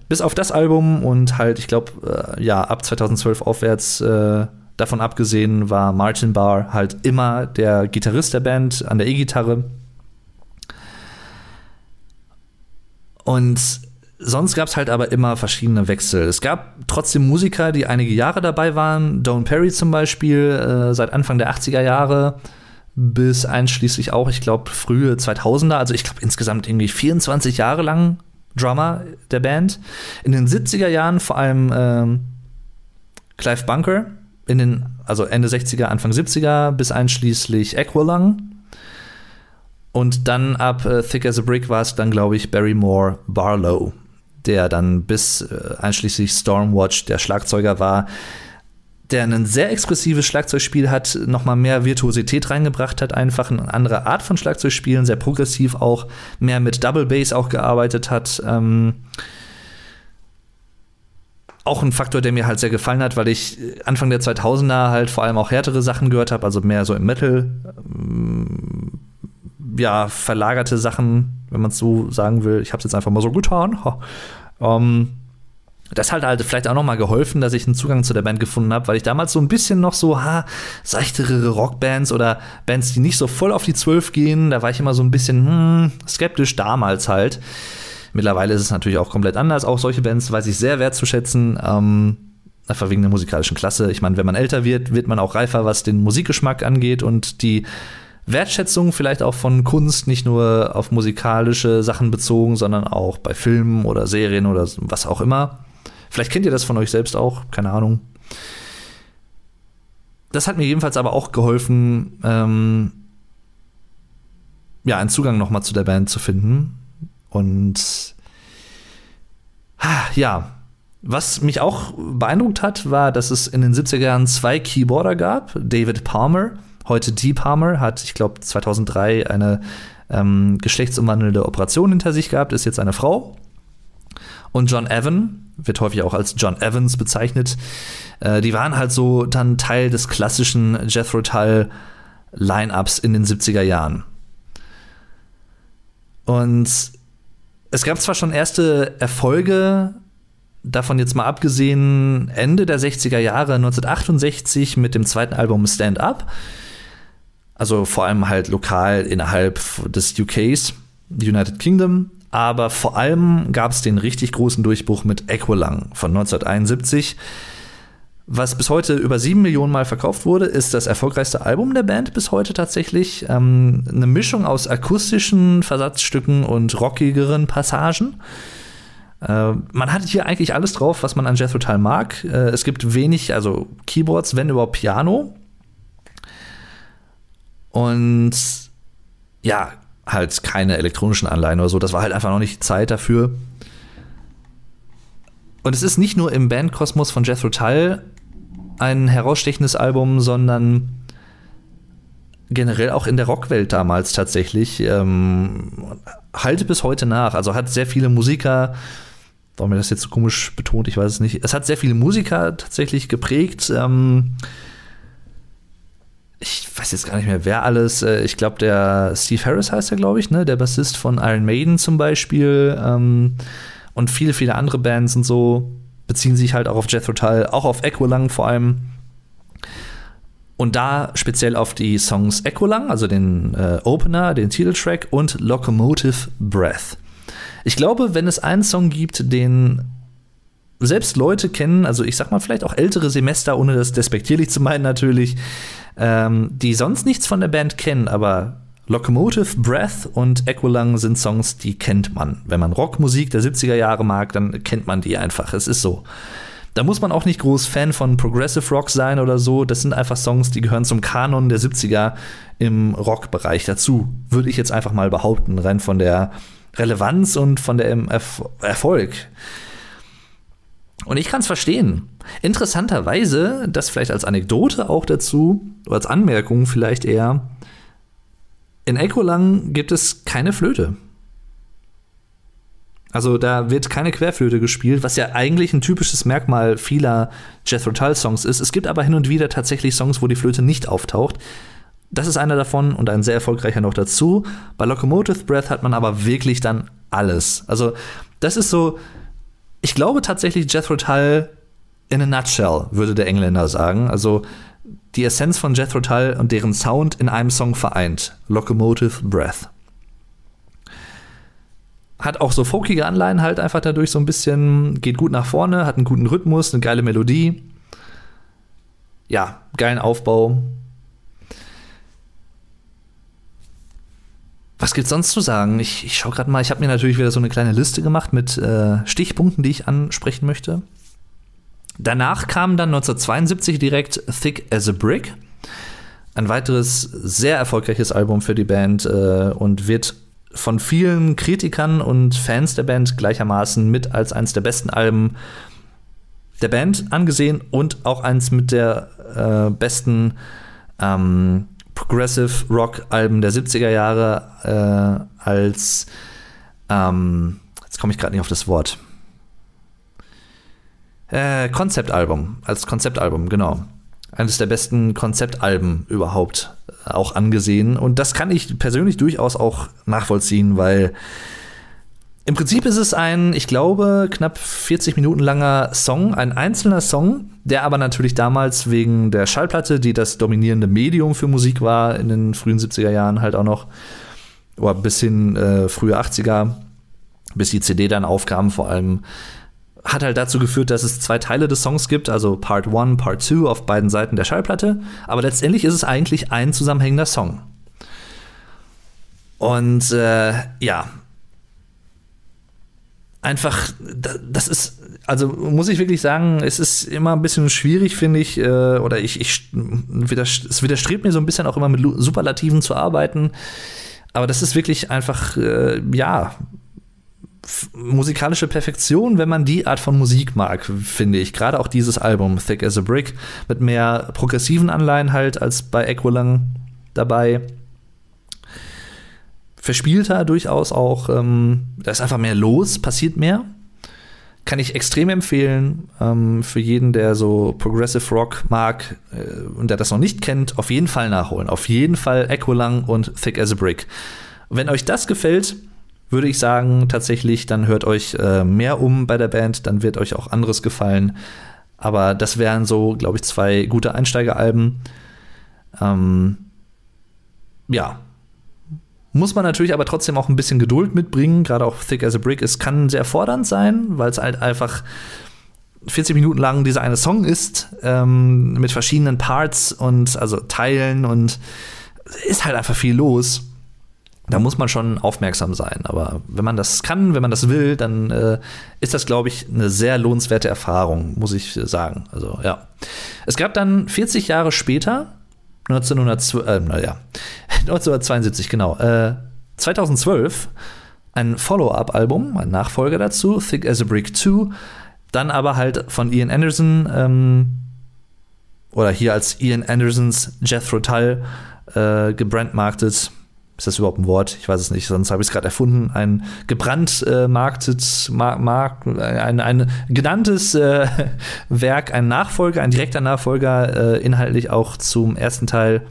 Bis auf das Album und halt, ich glaube, äh, ja, ab 2012 aufwärts äh, davon abgesehen, war Martin Barr halt immer der Gitarrist der Band an der E-Gitarre. Und sonst gab es halt aber immer verschiedene Wechsel. Es gab trotzdem Musiker, die einige Jahre dabei waren. Don Perry zum Beispiel, äh, seit Anfang der 80er Jahre bis einschließlich auch, ich glaube, frühe 2000er. Also ich glaube insgesamt irgendwie 24 Jahre lang Drummer der Band. In den 70er Jahren vor allem ähm, Clive Bunker, in den, also Ende 60er, Anfang 70er bis einschließlich Aqualung. Und dann ab äh, Thick as a Brick war es dann, glaube ich, Barrymore Barlow der dann bis äh, einschließlich Stormwatch der Schlagzeuger war, der ein sehr expressives Schlagzeugspiel hat, nochmal mehr Virtuosität reingebracht hat, einfach eine andere Art von Schlagzeugspielen, sehr progressiv auch, mehr mit Double Bass auch gearbeitet hat. Ähm auch ein Faktor, der mir halt sehr gefallen hat, weil ich Anfang der 2000er halt vor allem auch härtere Sachen gehört habe, also mehr so im Metal, ähm, ja, verlagerte Sachen, wenn man es so sagen will. Ich habe es jetzt einfach mal so getan. Ähm, das hat halt vielleicht auch noch mal geholfen, dass ich einen Zugang zu der Band gefunden habe, weil ich damals so ein bisschen noch so, ha, seichtere Rockbands oder Bands, die nicht so voll auf die Zwölf gehen, da war ich immer so ein bisschen hm, skeptisch damals halt. Mittlerweile ist es natürlich auch komplett anders. Auch solche Bands weiß ich sehr wertzuschätzen. Ähm, einfach wegen der musikalischen Klasse. Ich meine, wenn man älter wird, wird man auch reifer, was den Musikgeschmack angeht und die Wertschätzung vielleicht auch von Kunst, nicht nur auf musikalische Sachen bezogen, sondern auch bei Filmen oder Serien oder was auch immer. Vielleicht kennt ihr das von euch selbst auch, keine Ahnung. Das hat mir jedenfalls aber auch geholfen, ähm, ja, einen Zugang nochmal zu der Band zu finden. Und ja, was mich auch beeindruckt hat, war, dass es in den 70er Jahren zwei Keyboarder gab. David Palmer, heute Dee Palmer, hat, ich glaube, 2003 eine ähm, geschlechtsumwandelnde Operation hinter sich gehabt, ist jetzt eine Frau. Und John Evan, wird häufig auch als John Evans bezeichnet, äh, die waren halt so dann Teil des klassischen Jethro Tull Line-Ups in den 70er Jahren. Und es gab zwar schon erste Erfolge, davon jetzt mal abgesehen, Ende der 60er Jahre, 1968 mit dem zweiten Album Stand Up. Also vor allem halt lokal innerhalb des UKs, United Kingdom. Aber vor allem gab es den richtig großen Durchbruch mit Aqualung von 1971. Was bis heute über sieben Millionen Mal verkauft wurde, ist das erfolgreichste Album der Band bis heute tatsächlich. Ähm, eine Mischung aus akustischen Versatzstücken und rockigeren Passagen. Äh, man hat hier eigentlich alles drauf, was man an Jethro Tull mag. Äh, es gibt wenig, also Keyboards, wenn überhaupt Piano. Und ja, halt keine elektronischen Anleihen oder so. Das war halt einfach noch nicht Zeit dafür. Und es ist nicht nur im Bandkosmos von Jethro Tull ein herausstechendes Album, sondern generell auch in der Rockwelt damals tatsächlich. Ähm, halte bis heute nach. Also hat sehr viele Musiker, warum mir das jetzt so komisch betont, ich weiß es nicht. Es hat sehr viele Musiker tatsächlich geprägt. Ähm, ich weiß jetzt gar nicht mehr, wer alles. Äh, ich glaube, der Steve Harris heißt er, glaube ich, ne? Der Bassist von Iron Maiden zum Beispiel. Ähm, und viele, viele andere Bands und so beziehen sich halt auch auf Jethro Tull, auch auf Equalang vor allem. Und da speziell auf die Songs Equalang, also den äh, Opener, den Titeltrack und Locomotive Breath. Ich glaube, wenn es einen Song gibt, den selbst Leute kennen, also ich sag mal vielleicht auch ältere Semester, ohne das despektierlich zu meinen natürlich, ähm, die sonst nichts von der Band kennen, aber Locomotive, Breath und Equalung sind Songs, die kennt man. Wenn man Rockmusik der 70er Jahre mag, dann kennt man die einfach. Es ist so. Da muss man auch nicht groß Fan von Progressive Rock sein oder so. Das sind einfach Songs, die gehören zum Kanon der 70er im Rockbereich dazu. Würde ich jetzt einfach mal behaupten, rein von der Relevanz und von dem Erf Erfolg. Und ich kann es verstehen. Interessanterweise, das vielleicht als Anekdote auch dazu, oder als Anmerkung vielleicht eher, in Echolang gibt es keine Flöte. Also da wird keine Querflöte gespielt, was ja eigentlich ein typisches Merkmal vieler Jethro Tull Songs ist. Es gibt aber hin und wieder tatsächlich Songs, wo die Flöte nicht auftaucht. Das ist einer davon und ein sehr erfolgreicher noch dazu. Bei Locomotive Breath hat man aber wirklich dann alles. Also das ist so, ich glaube tatsächlich Jethro Tull in a nutshell, würde der Engländer sagen. Also die Essenz von Jethro Tull und deren Sound in einem Song vereint. Locomotive Breath hat auch so folkige Anleihen halt einfach dadurch so ein bisschen, geht gut nach vorne, hat einen guten Rhythmus, eine geile Melodie. Ja, geilen Aufbau. Was gibt's sonst zu sagen? Ich, ich schaue gerade mal, ich habe mir natürlich wieder so eine kleine Liste gemacht mit äh, Stichpunkten, die ich ansprechen möchte. Danach kam dann 1972 direkt Thick as a Brick. Ein weiteres sehr erfolgreiches Album für die Band äh, und wird von vielen Kritikern und Fans der Band gleichermaßen mit als eines der besten Alben der Band angesehen und auch eins mit der äh, besten ähm, Progressive Rock Alben der 70er Jahre äh, als ähm, jetzt komme ich gerade nicht auf das Wort äh, Konzeptalbum als Konzeptalbum genau eines der besten Konzeptalben überhaupt äh, auch angesehen. Und das kann ich persönlich durchaus auch nachvollziehen, weil im Prinzip ist es ein, ich glaube, knapp 40 Minuten langer Song, ein einzelner Song, der aber natürlich damals wegen der Schallplatte, die das dominierende Medium für Musik war, in den frühen 70er Jahren halt auch noch, oder bis hin äh, frühe 80er, bis die CD dann aufkam, vor allem hat halt dazu geführt, dass es zwei Teile des Songs gibt, also Part 1, Part 2 auf beiden Seiten der Schallplatte. Aber letztendlich ist es eigentlich ein zusammenhängender Song. Und äh, ja, einfach, das ist, also muss ich wirklich sagen, es ist immer ein bisschen schwierig, finde ich, äh, oder ich, ich es widerstrebt mir so ein bisschen auch immer mit Superlativen zu arbeiten. Aber das ist wirklich einfach, äh, ja, musikalische Perfektion, wenn man die Art von Musik mag, finde ich. Gerade auch dieses Album, Thick as a Brick, mit mehr progressiven Anleihen halt als bei Equilang dabei. Verspielter durchaus auch. Ähm, da ist einfach mehr los, passiert mehr. Kann ich extrem empfehlen ähm, für jeden, der so Progressive Rock mag äh, und der das noch nicht kennt, auf jeden Fall nachholen. Auf jeden Fall Equilang und Thick as a Brick. wenn euch das gefällt, würde ich sagen, tatsächlich, dann hört euch äh, mehr um bei der Band, dann wird euch auch anderes gefallen. Aber das wären so, glaube ich, zwei gute Einsteigeralben. Ähm, ja. Muss man natürlich aber trotzdem auch ein bisschen Geduld mitbringen, gerade auch Thick as a Brick. Es kann sehr fordernd sein, weil es halt einfach 40 Minuten lang dieser eine Song ist, ähm, mit verschiedenen Parts und also Teilen und ist halt einfach viel los da muss man schon aufmerksam sein. Aber wenn man das kann, wenn man das will, dann äh, ist das, glaube ich, eine sehr lohnenswerte Erfahrung, muss ich sagen. Also ja. Es gab dann 40 Jahre später, 1900, äh, naja, 1972, genau, äh, 2012, ein Follow-up-Album, ein Nachfolger dazu, Thick as a Brick 2, dann aber halt von Ian Anderson ähm, oder hier als Ian Andersons Jethro Tull äh, gebrandmarktet ist das überhaupt ein Wort? Ich weiß es nicht, sonst habe ich es gerade erfunden. Ein gebrannt äh, marktet, mar, mark, ein, ein genanntes äh, Werk, ein Nachfolger, ein direkter Nachfolger, äh, inhaltlich auch zum ersten Teil.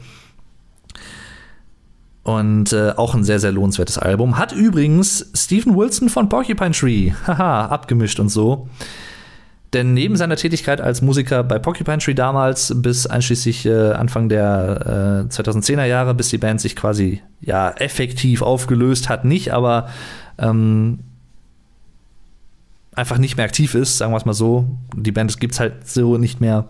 Und äh, auch ein sehr, sehr lohnenswertes Album. Hat übrigens Stephen Wilson von Porcupine Tree, haha, abgemischt und so. Denn neben seiner Tätigkeit als Musiker bei Porcupine Tree damals bis einschließlich äh, Anfang der äh, 2010er Jahre, bis die Band sich quasi ja effektiv aufgelöst hat, nicht, aber ähm, einfach nicht mehr aktiv ist, sagen wir es mal so. Die Band gibt es halt so nicht mehr.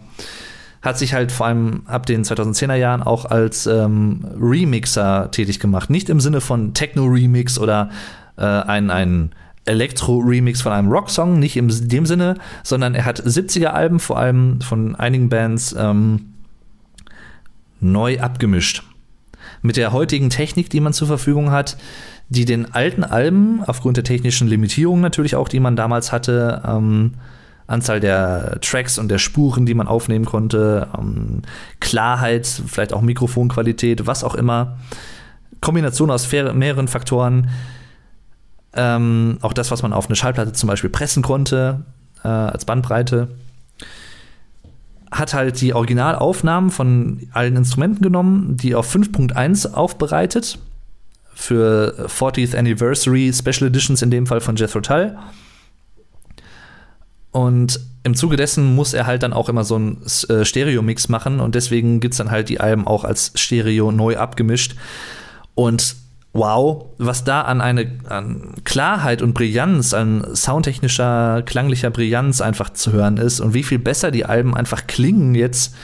Hat sich halt vor allem ab den 2010er Jahren auch als ähm, Remixer tätig gemacht. Nicht im Sinne von Techno-Remix oder äh, ein, ein Elektro-Remix von einem Rocksong, nicht in dem Sinne, sondern er hat 70er-Alben, vor allem von einigen Bands, ähm, neu abgemischt. Mit der heutigen Technik, die man zur Verfügung hat, die den alten Alben, aufgrund der technischen Limitierungen natürlich auch, die man damals hatte, ähm, Anzahl der Tracks und der Spuren, die man aufnehmen konnte, ähm, Klarheit, vielleicht auch Mikrofonqualität, was auch immer, Kombination aus mehreren Faktoren, Ähm, auch das, was man auf eine Schallplatte zum Beispiel pressen konnte, äh, als Bandbreite. Hat halt die Originalaufnahmen von allen Instrumenten genommen, die auf 5.1 aufbereitet. Für 40th Anniversary Special Editions in dem Fall von Jethro Tull. Und im Zuge dessen muss er halt dann auch immer so einen äh, Stereo-Mix machen und deswegen gibt es dann halt die Alben auch als Stereo neu abgemischt. Und wow, was da an eine an Klarheit und Brillanz, an soundtechnischer, klanglicher Brillanz einfach zu hören ist und wie viel besser die Alben einfach klingen jetzt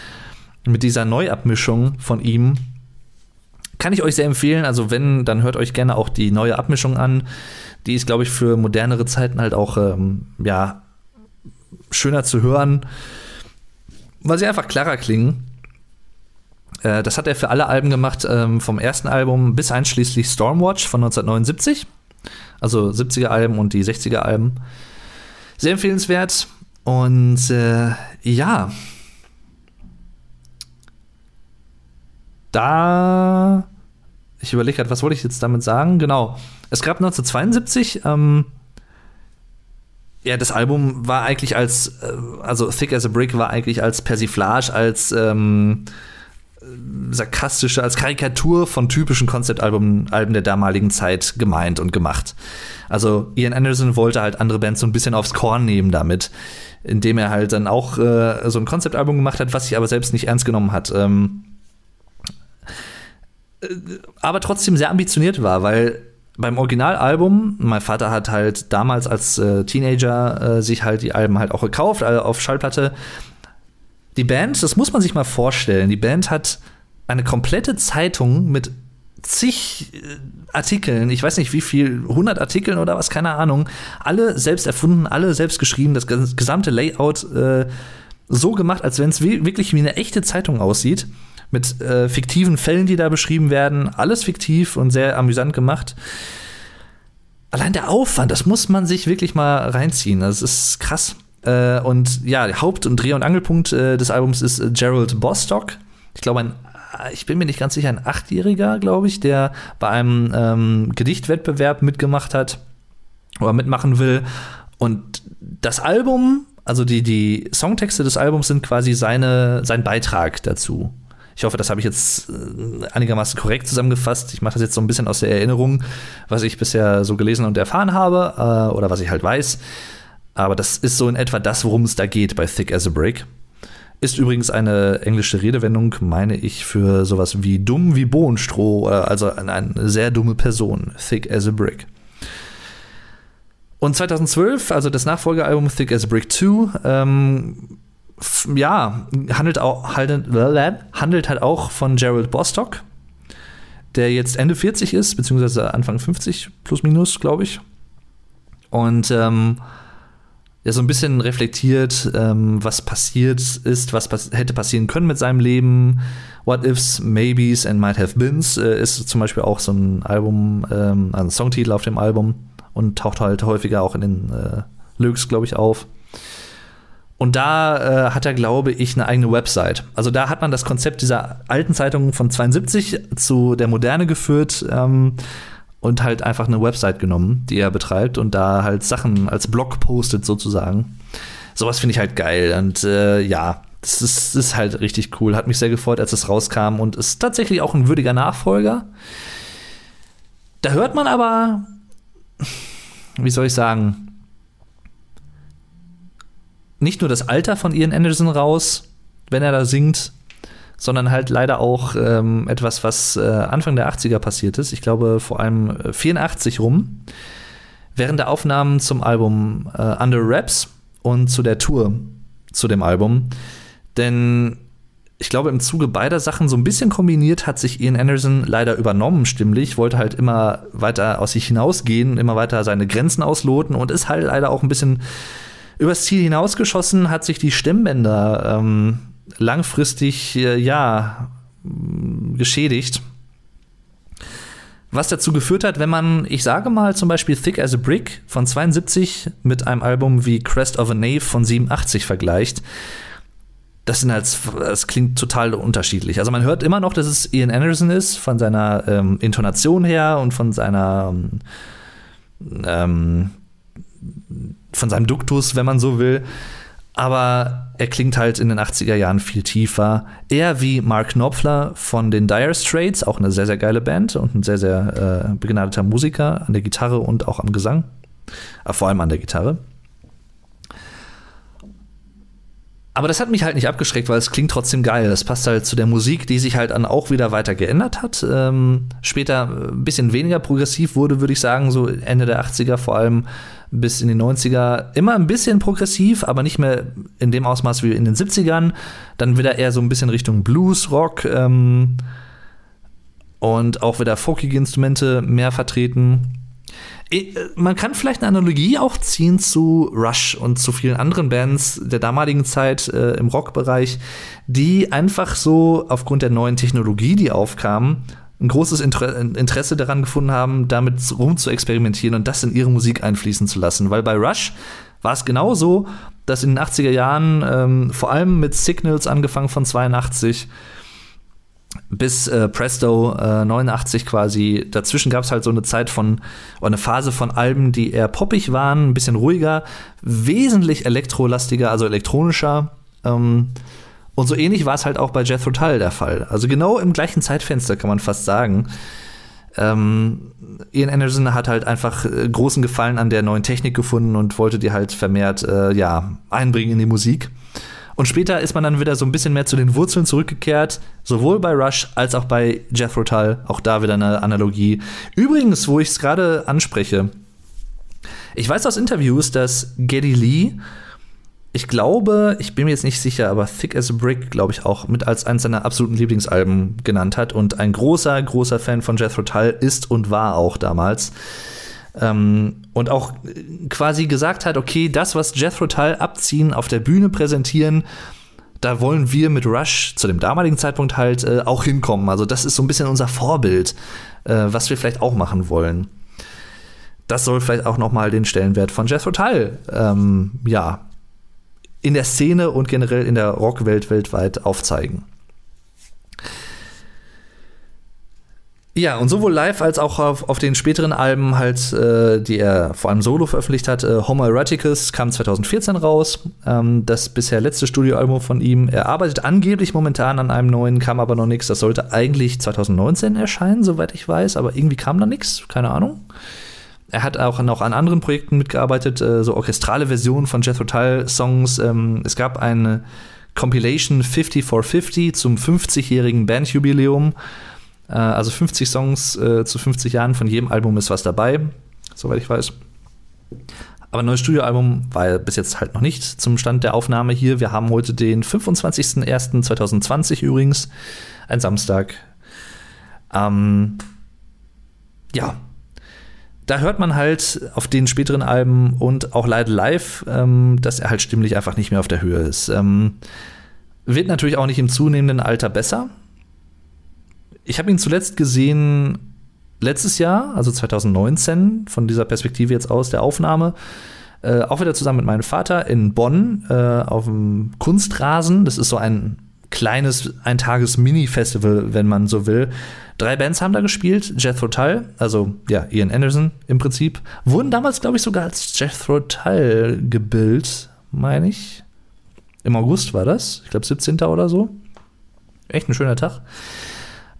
mit dieser Neuabmischung von ihm. Kann ich euch sehr empfehlen. Also, wenn, dann hört euch gerne auch die neue Abmischung an. Die ist, glaube ich, für modernere Zeiten halt auch, ähm, ja, schöner zu hören, weil sie einfach klarer klingen. Äh, das hat er für alle Alben gemacht, ähm, vom ersten Album bis einschließlich Stormwatch von 1979. Also 70er Alben und die 60er Alben. Sehr empfehlenswert. Und äh, ja. Da. Ich überlege gerade, was wollte ich jetzt damit sagen? Genau. Es gab 1972 ähm, ja, das Album war eigentlich als, äh, also Thick as a Brick war eigentlich als Persiflage, als ähm, sarkastische, als Karikatur von typischen Konzeptalben Alben der damaligen Zeit gemeint und gemacht. Also Ian Anderson wollte halt andere Bands so ein bisschen aufs Korn nehmen damit, indem er halt dann auch äh, so ein Konzeptalbum gemacht hat, was sich aber selbst nicht ernst genommen hat. Ähm, äh, aber trotzdem sehr ambitioniert war, weil beim Originalalbum, mein Vater hat halt damals als äh, Teenager äh, sich halt die Alben halt auch gekauft, also auf Schallplatte. Die Band, das muss man sich mal vorstellen, die Band hat eine komplette Zeitung mit zig äh, Artikeln, ich weiß nicht wie viel, 100 Artikeln oder was, keine Ahnung, alle selbst erfunden, alle selbst geschrieben, das gesamte Layout äh, so gemacht, als wenn es wirklich wie eine echte Zeitung aussieht mit äh, fiktiven Fällen, die da beschrieben werden. Alles fiktiv und sehr amüsant gemacht. Allein der Aufwand, das muss man sich wirklich mal reinziehen. Das ist krass. Äh, und ja, Haupt- und Dreh- und Angelpunkt äh, des Albums ist äh, Gerald Bostock. Ich glaube, ein ich bin mir nicht ganz sicher, ein Achtjähriger, glaube ich, der bei einem ähm, Gedichtwettbewerb mitgemacht hat oder mitmachen will. Und das Album, also die, die Songtexte des Albums sind quasi seine, sein Beitrag dazu. Ich hoffe, das habe ich jetzt äh, einigermaßen korrekt zusammengefasst. Ich mache das jetzt so ein bisschen aus der Erinnerung, was ich bisher so gelesen und erfahren habe äh, oder was ich halt weiß. Aber das ist so in etwa das, worum es da geht bei Thick as a Brick. Ist übrigens eine englische Redewendung, meine ich, für sowas wie dumm wie Bohnenstroh, also eine sehr dumme Person. Thick as a Brick. Und 2012, also das Nachfolgealbum Thick as a Brick 2, ähm, ja, handelt auch, handelt, handelt halt auch von Gerald Bostock, der jetzt Ende 40 ist, beziehungsweise Anfang 50 plus minus, glaube ich. Und ähm, ja, so ein bisschen reflektiert, ähm, was passiert ist, was pass hätte passieren können mit seinem Leben. What Ifs, Maybes and Might Have Beens äh, ist zum Beispiel auch so ein Album, ähm, ein Songtitel auf dem Album und taucht halt häufiger auch in den äh, Lyrics, glaube ich, auf. Und da äh, hat er, glaube ich, eine eigene Website. Also da hat man das Konzept dieser alten Zeitung von 72 zu der Moderne geführt ähm, und halt einfach eine Website genommen, die er betreibt und da halt Sachen als Blog postet sozusagen. Sowas finde ich halt geil. Und äh, ja, das ist, das ist, halt richtig cool. Hat mich sehr gefreut, als es rauskam und ist tatsächlich auch ein würdiger Nachfolger. Da hört man aber, wie soll ich sagen, nicht nur das Alter von Ian Anderson raus, wenn er da singt, sondern halt leider auch ähm, etwas, was äh, Anfang der 80er passiert ist. Ich glaube vor allem äh, 84 rum. Während der Aufnahmen zum Album äh, Under Raps und zu der Tour zu dem Album. Denn ich glaube, im Zuge beider Sachen so ein bisschen kombiniert hat sich Ian Anderson leider übernommen, stimmlich, wollte halt immer weiter aus sich hinausgehen, immer weiter seine Grenzen ausloten und ist halt leider auch ein bisschen übers Ziel hinausgeschossen, hat sich die Stimmbänder ähm, langfristig, äh, ja, geschädigt. Was dazu geführt hat, wenn man, ich sage mal, zum Beispiel Thick as a Brick von 72 mit einem Album wie Crest of a Knave von 87 vergleicht, das sind halt, das klingt total unterschiedlich. Also man hört immer noch, dass es Ian Anderson ist, von seiner ähm, Intonation her und von seiner ähm, ähm, von seinem Duktus, wenn man so will. Aber er klingt halt in den 80er Jahren viel tiefer. Eher wie Mark Knopfler von den Dire Straits, auch eine sehr, sehr geile Band und ein sehr, sehr äh, begnadeter Musiker an der Gitarre und auch am Gesang. Aber vor allem an der Gitarre. Aber das hat mich halt nicht abgeschreckt, weil es klingt trotzdem geil. Das passt halt zu der Musik, die sich halt dann auch wieder weiter geändert hat. Ähm, später ein bisschen weniger progressiv wurde, würde ich sagen, so Ende der 80er, vor allem bis in die 90er. Immer ein bisschen progressiv, aber nicht mehr in dem Ausmaß wie in den 70ern. Dann wieder eher so ein bisschen Richtung Blues, Rock ähm, und auch wieder folkige Instrumente mehr vertreten. Äh, man kann vielleicht eine Analogie auch ziehen zu Rush und zu vielen anderen Bands der damaligen Zeit äh, im Rockbereich, die einfach so aufgrund der neuen Technologie, die aufkam, ein großes Interesse daran gefunden haben, damit rum zu experimentieren und das in ihre Musik einfließen zu lassen. Weil bei Rush war es genauso, dass in den 80er Jahren, ähm, vor allem mit Signals angefangen von 82, bis äh, Presto äh, 89 quasi. Dazwischen gab es halt so eine Zeit von, oder eine Phase von Alben, die eher poppig waren, ein bisschen ruhiger, wesentlich elektrolastiger, also elektronischer. Ähm, und so ähnlich war es halt auch bei Jethro Tull der Fall. Also genau im gleichen Zeitfenster kann man fast sagen. Ähm, Ian Anderson hat halt einfach äh, großen Gefallen an der neuen Technik gefunden und wollte die halt vermehrt äh, ja, einbringen in die Musik. Und später ist man dann wieder so ein bisschen mehr zu den Wurzeln zurückgekehrt, sowohl bei Rush als auch bei Jethro Tull. Auch da wieder eine Analogie. Übrigens, wo ich es gerade anspreche, ich weiß aus Interviews, dass Geddy Lee, ich glaube, ich bin mir jetzt nicht sicher, aber Thick as a Brick, glaube ich, auch mit als eines seiner absoluten Lieblingsalben genannt hat und ein großer, großer Fan von Jethro Tull ist und war auch damals. Ähm, und auch quasi gesagt hat, okay, das, was Jethro Tull abziehen, auf der Bühne präsentieren, da wollen wir mit Rush zu dem damaligen Zeitpunkt halt äh, auch hinkommen. Also das ist so ein bisschen unser Vorbild, äh, was wir vielleicht auch machen wollen. Das soll vielleicht auch noch mal den Stellenwert von Jethro Tull, ähm, ja, in der Szene und generell in der Rockwelt weltweit aufzeigen. Ja, und sowohl live als auch auf, auf den späteren Alben halt, äh, die er vor allem solo veröffentlicht hat, äh, Homo Eroticus kam 2014 raus, ähm, das bisher letzte Studioalbum von ihm. Er arbeitet angeblich momentan an einem neuen, kam aber noch nichts. Das sollte eigentlich 2019 erscheinen, soweit ich weiß, aber irgendwie kam da nichts, keine Ahnung. Er hat auch noch an anderen Projekten mitgearbeitet, äh, so orchestrale Versionen von Jethro Tull Songs. Ähm, es gab eine Compilation 50 for 50 zum 50-jährigen Bandjubiläum. Äh, also 50 Songs äh, zu 50 Jahren, von jedem Album ist was dabei, soweit ich weiß. Aber ein neues Studioalbum war bis jetzt halt noch nicht zum Stand der Aufnahme hier. Wir haben heute den 25.01.2020 übrigens, ein Samstag. Ähm, ja, da hört man halt auf den späteren Alben und auch leider live, ähm, dass er halt stimmlich einfach nicht mehr auf der Höhe ist. Ähm, wird natürlich auch nicht im zunehmenden Alter besser ich habe ihn zuletzt gesehen letztes Jahr, also 2019, von dieser Perspektive jetzt aus der Aufnahme. Äh, auch wieder zusammen mit meinem Vater in Bonn äh, auf dem Kunstrasen. Das ist so ein kleines Eintages-Mini-Festival, wenn man so will. Drei Bands haben da gespielt. Jethro Tull, also ja, Ian Anderson im Prinzip, wurden damals, glaube ich, sogar als Jethro Tull gebildet, meine ich. Im August war das. Ich glaube, 17. oder so. Echt ein schöner Tag.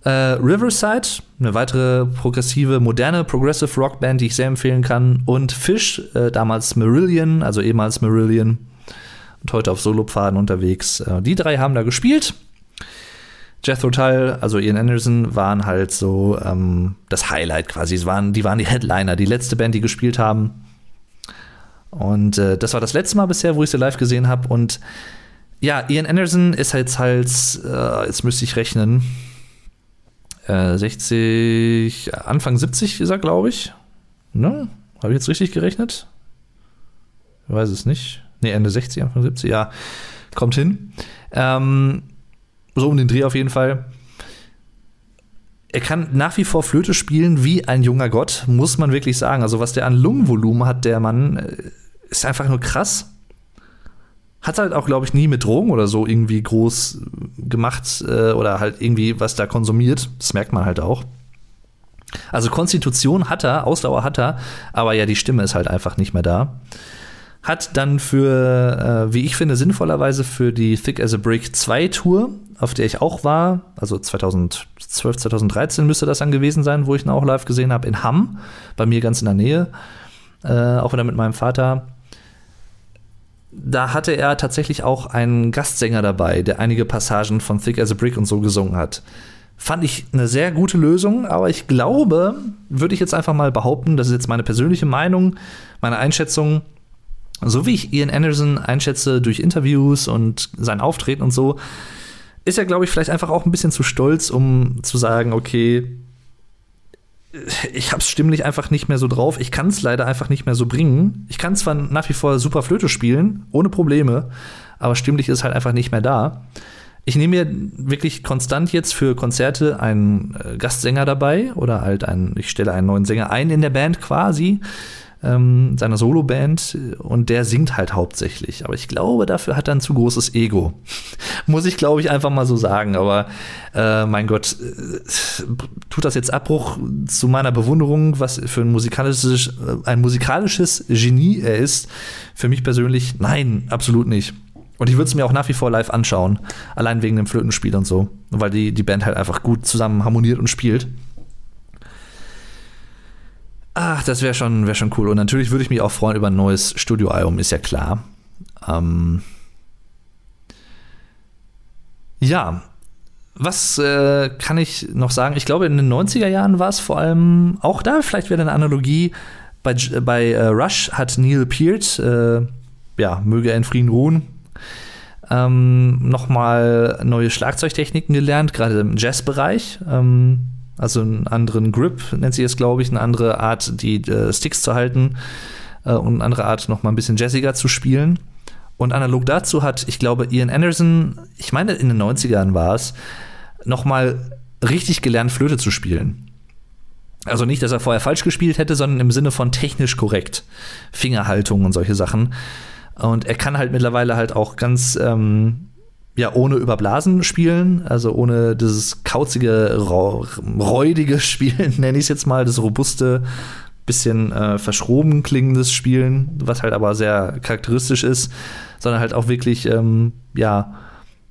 Äh, Riverside, eine weitere progressive, moderne Progressive Rock Band, die ich sehr empfehlen kann. Und Fish, äh, damals Marillion, also ehemals Marillion. Und heute auf Solopfaden unterwegs. Äh, die drei haben da gespielt. Jethro Tull, also Ian Anderson, waren halt so ähm, das Highlight quasi. Es waren, die waren die Headliner, die letzte Band, die gespielt haben. Und äh, das war das letzte Mal bisher, wo ich sie live gesehen habe. Und ja, Ian Anderson ist halt halt, äh, jetzt müsste ich rechnen, 60, äh, Anfang 70 ist er, glaube ich. Ne? Habe ich jetzt richtig gerechnet? Ich weiß es nicht. Ne, Ende 60, Anfang 70, ja. Kommt hin. Ähm, so um den Dreh auf jeden Fall. Er kann nach wie vor Flöte spielen wie ein junger Gott, muss man wirklich sagen. Also, was der an Lungenvolumen hat, der Mann, äh, ist einfach nur krass. Hat halt auch, glaube ich, nie mit Drogen oder so irgendwie groß gemacht äh, oder halt irgendwie was da konsumiert. Das merkt man halt auch. Also Konstitution hat er, Ausdauer hat er, aber ja, die Stimme ist halt einfach nicht mehr da. Hat dann für, äh, wie ich finde, sinnvollerweise für die Thick as a Brick 2 Tour, auf der ich auch war, also 2012, 2013 müsste das dann gewesen sein, wo ich ihn auch live gesehen habe, in Hamm, bei mir ganz in der Nähe, äh, auch wieder mit meinem Vater. Da hatte er tatsächlich auch einen Gastsänger dabei, der einige Passagen von Thick as a Brick und so gesungen hat. Fand ich eine sehr gute Lösung, aber ich glaube, würde ich jetzt einfach mal behaupten, das ist jetzt meine persönliche Meinung, meine Einschätzung, so wie ich Ian Anderson einschätze durch Interviews und sein Auftreten und so, ist er, glaube ich, vielleicht einfach auch ein bisschen zu stolz, um zu sagen, okay, ich habe es stimmlich einfach nicht mehr so drauf. Ich kann es leider einfach nicht mehr so bringen. Ich kann zwar nach wie vor super Flöte spielen, ohne Probleme, aber stimmlich ist halt einfach nicht mehr da. Ich nehme mir wirklich konstant jetzt für Konzerte einen äh, Gastsänger dabei oder halt einen, ich stelle einen neuen Sänger ein in der Band quasi, ähm, seiner Soloband und der singt halt hauptsächlich. Aber ich glaube, dafür hat er ein zu großes Ego. Muss ich, glaube ich, einfach mal so sagen. Aber äh, mein Gott, äh, tut das jetzt Abbruch zu meiner Bewunderung, was für ein musikalisches, äh, ein musikalisches Genie er ist? Für mich persönlich, nein, absolut nicht. Und ich würde es mir auch nach wie vor live anschauen. Allein wegen dem Flötenspiel und so. Weil die, die Band halt einfach gut zusammen harmoniert und spielt. Ach, das wäre schon, wär schon cool. Und natürlich würde ich mich auch freuen über ein neues Studioalbum, ist ja klar. Ähm ja, was äh, kann ich noch sagen? Ich glaube, in den 90er Jahren war es vor allem auch da, vielleicht wäre eine Analogie. Bei, bei äh, Rush hat Neil Peart, äh, ja, möge er in Frieden ruhen, ähm, nochmal neue Schlagzeugtechniken gelernt, gerade im Jazzbereich. Ähm, also einen anderen Grip, nennt sie es, glaube ich, eine andere Art, die äh, Sticks zu halten äh, und eine andere Art, nochmal ein bisschen jazziger zu spielen. Und analog dazu hat, ich glaube, Ian Anderson, ich meine, in den 90ern war es, nochmal richtig gelernt, Flöte zu spielen. Also nicht, dass er vorher falsch gespielt hätte, sondern im Sinne von technisch korrekt. Fingerhaltung und solche Sachen. Und er kann halt mittlerweile halt auch ganz ähm, ja ohne überblasen spielen, also ohne dieses kauzige, räudige Spielen, nenne ich es jetzt mal, das robuste, bisschen äh, verschroben klingendes Spielen, was halt aber sehr charakteristisch ist, sondern halt auch wirklich, ähm, ja,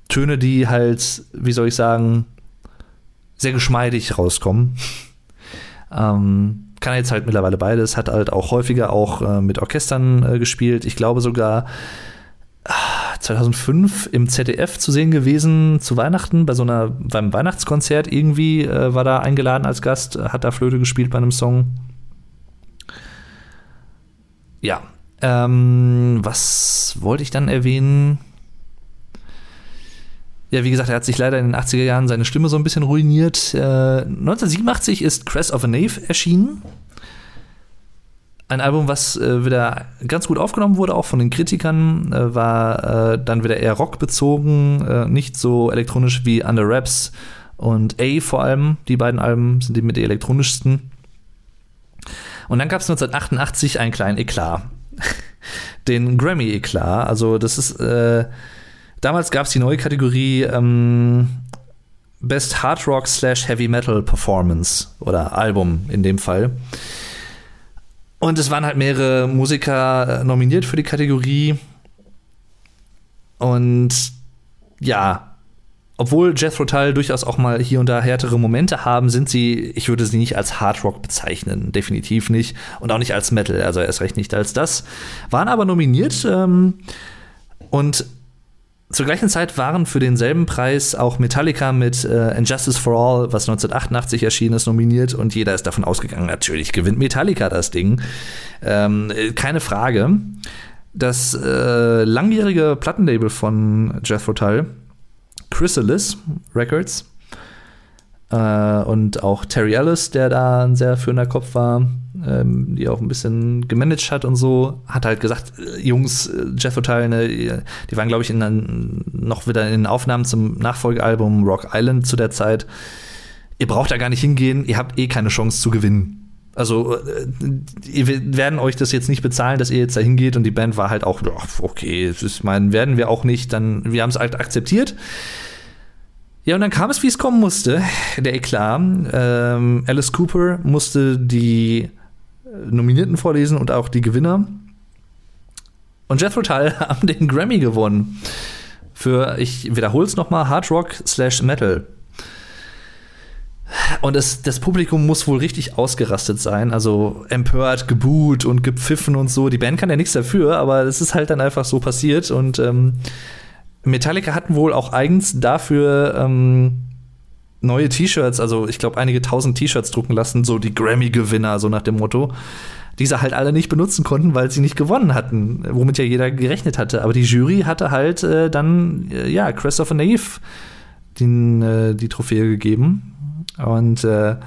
Töne, die halt, wie soll ich sagen, sehr geschmeidig rauskommen. ähm, kann jetzt halt mittlerweile beides, hat halt auch häufiger auch äh, mit Orchestern äh, gespielt. Ich glaube sogar 2005 ah, im ZDF zu sehen gewesen zu Weihnachten bei so einer beim Weihnachtskonzert irgendwie äh, war da eingeladen als Gast, hat da Flöte gespielt bei einem Song. Ja, ähm, was wollte ich dann erwähnen? Ja, wie gesagt, er hat sich leider in den 80er Jahren seine Stimme so ein bisschen ruiniert. Äh, 1987 ist Crest of a Knave erschienen. Ein Album, was äh, wieder ganz gut aufgenommen wurde, auch von den Kritikern, äh, war äh, dann wieder eher rockbezogen, äh, nicht so elektronisch wie Under Raps und A vor allem. Die beiden Alben sind die mit die elektronischsten. Und dann gab es 1988 einen kleinen Eklat. den Grammy-Eklat. Also, das ist äh, Damals gab es die neue Kategorie ähm, Best Hard Rock slash Heavy Metal Performance oder Album in dem Fall. Und es waren halt mehrere Musiker äh, nominiert für die Kategorie. Und ja, obwohl Jethro Tull durchaus auch mal hier und da härtere Momente haben, sind sie, ich würde sie nicht als Hard Rock bezeichnen, definitiv nicht. Und auch nicht als Metal, also erst recht nicht als das. Waren aber nominiert. Ähm, und zur gleichen Zeit waren für denselben Preis auch Metallica mit äh, Injustice for All, was 1988 erschienen ist, nominiert und jeder ist davon ausgegangen, natürlich gewinnt Metallica das Ding. Ähm, keine Frage. Das äh, langjährige Plattenlabel von Jethro Tull, Chrysalis Records, äh, und auch Terry Ellis, der da ein sehr führender Kopf war, ähm, die auch ein bisschen gemanagt hat und so, hat halt gesagt, äh, Jungs, äh, Jeff O'Tyle, ne, die waren, glaube ich, in, noch wieder in den Aufnahmen zum Nachfolgealbum Rock Island zu der Zeit. Ihr braucht da gar nicht hingehen, ihr habt eh keine Chance zu gewinnen. Also, äh, wir werden euch das jetzt nicht bezahlen, dass ihr jetzt da hingeht und die Band war halt auch, okay, ich meine, werden wir auch nicht, dann, wir haben es halt akzeptiert. Ja, und dann kam es, wie es kommen musste, der Eklat. Ähm, Alice Cooper musste die Nominierten vorlesen und auch die Gewinner. Und Jethro Tull haben den Grammy gewonnen. Für, ich wiederhole es nochmal, Hard Rock slash Metal. Und das, das Publikum muss wohl richtig ausgerastet sein, also empört, geboot und gepfiffen und so. Die Band kann ja nichts dafür, aber es ist halt dann einfach so passiert. Und ähm, Metallica hatten wohl auch eigens dafür ähm, neue T-Shirts, also ich glaube einige tausend T-Shirts drucken lassen, so die Grammy-Gewinner, so nach dem Motto. Diese halt alle nicht benutzen konnten, weil sie nicht gewonnen hatten, womit ja jeder gerechnet hatte. Aber die Jury hatte halt äh, dann, äh, ja, Christopher Nave den, äh, die Trophäe gegeben. Und äh,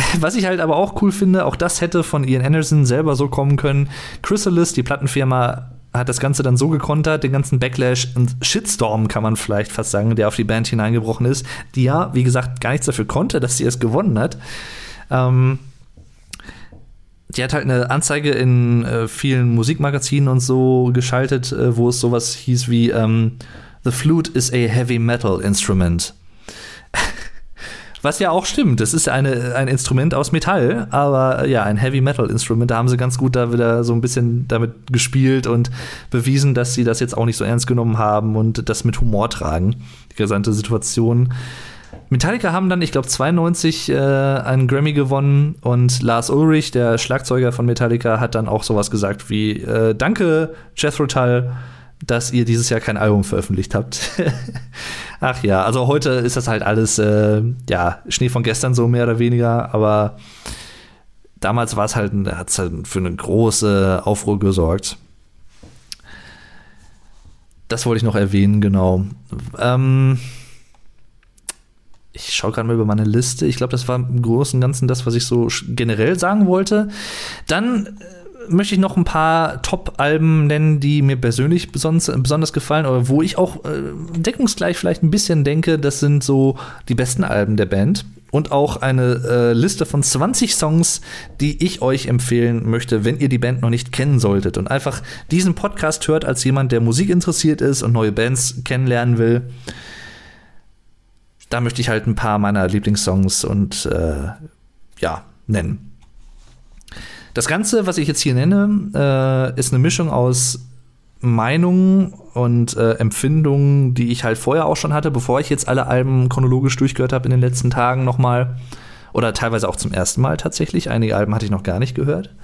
was ich halt aber auch cool finde, auch das hätte von Ian Anderson selber so kommen können. Chrysalis, die Plattenfirma, hat das Ganze dann so gekontert, den ganzen Backlash und Shitstorm, kann man vielleicht fast sagen, der auf die Band hineingebrochen ist, die ja, wie gesagt, gar nichts dafür konnte, dass sie es gewonnen hat. Ähm, die hat halt eine Anzeige in äh, vielen Musikmagazinen und so geschaltet, äh, wo es sowas hieß wie ähm, The flute is a heavy metal instrument. Was ja auch stimmt. Das ist eine, ein Instrument aus Metall, aber äh, ja, ein Heavy Metal Instrument. Da haben sie ganz gut da wieder so ein bisschen damit gespielt und bewiesen, dass sie das jetzt auch nicht so ernst genommen haben und das mit Humor tragen, die gesamte Situation. Metallica haben dann, ich glaube, 92 äh, einen Grammy gewonnen und Lars Ulrich, der Schlagzeuger von Metallica, hat dann auch sowas gesagt wie: äh, Danke, Jethro Tull dass ihr dieses Jahr kein Album veröffentlicht habt. Ach ja, also heute ist das halt alles, äh, ja, Schnee von gestern so mehr oder weniger, aber damals war es halt, hat es halt für eine große Aufruhr gesorgt. Das wollte ich noch erwähnen, genau. Ähm, ich schaue gerade mal über meine Liste. Ich glaube, das war im Großen und Ganzen das, was ich so generell sagen wollte. Dann äh, möchte ich noch ein paar Top-Alben nennen, die mir persönlich besonders, besonders gefallen oder wo ich auch äh, deckungsgleich vielleicht ein bisschen denke, das sind so die besten Alben der Band. Und auch eine äh, Liste von 20 Songs, die ich euch empfehlen möchte, wenn ihr die Band noch nicht kennen solltet. Und einfach diesen Podcast hört als jemand, der Musik interessiert ist und neue Bands kennenlernen will. Da möchte ich halt ein paar meiner Lieblingssongs und äh, ja, nennen. Das Ganze, was ich jetzt hier nenne, äh, ist eine Mischung aus Meinungen und äh, Empfindungen, die ich halt vorher auch schon hatte, bevor ich jetzt alle Alben chronologisch durchgehört habe in den letzten Tagen nochmal. Oder teilweise auch zum ersten Mal tatsächlich. Einige Alben hatte ich noch gar nicht gehört.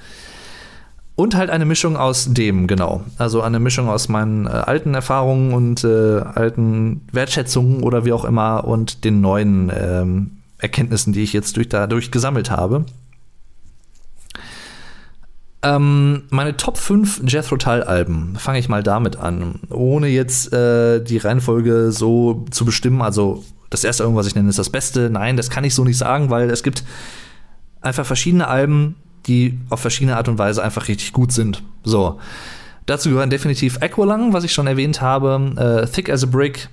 Und halt eine Mischung aus dem, genau. Also eine Mischung aus meinen äh, alten Erfahrungen und äh, alten Wertschätzungen oder wie auch immer und den neuen ähm, Erkenntnissen, die ich jetzt durch, dadurch gesammelt habe. Ähm, meine Top 5 Jethro Tull-Alben, fange ich mal damit an. Ohne jetzt äh, die Reihenfolge so zu bestimmen. Also, das erste Album, was ich nenne, ist das Beste. Nein, das kann ich so nicht sagen, weil es gibt einfach verschiedene Alben, die auf verschiedene Art und Weise einfach richtig gut sind. So. Dazu gehören definitiv Aqualung, was ich schon erwähnt habe, äh, Thick as a Brick,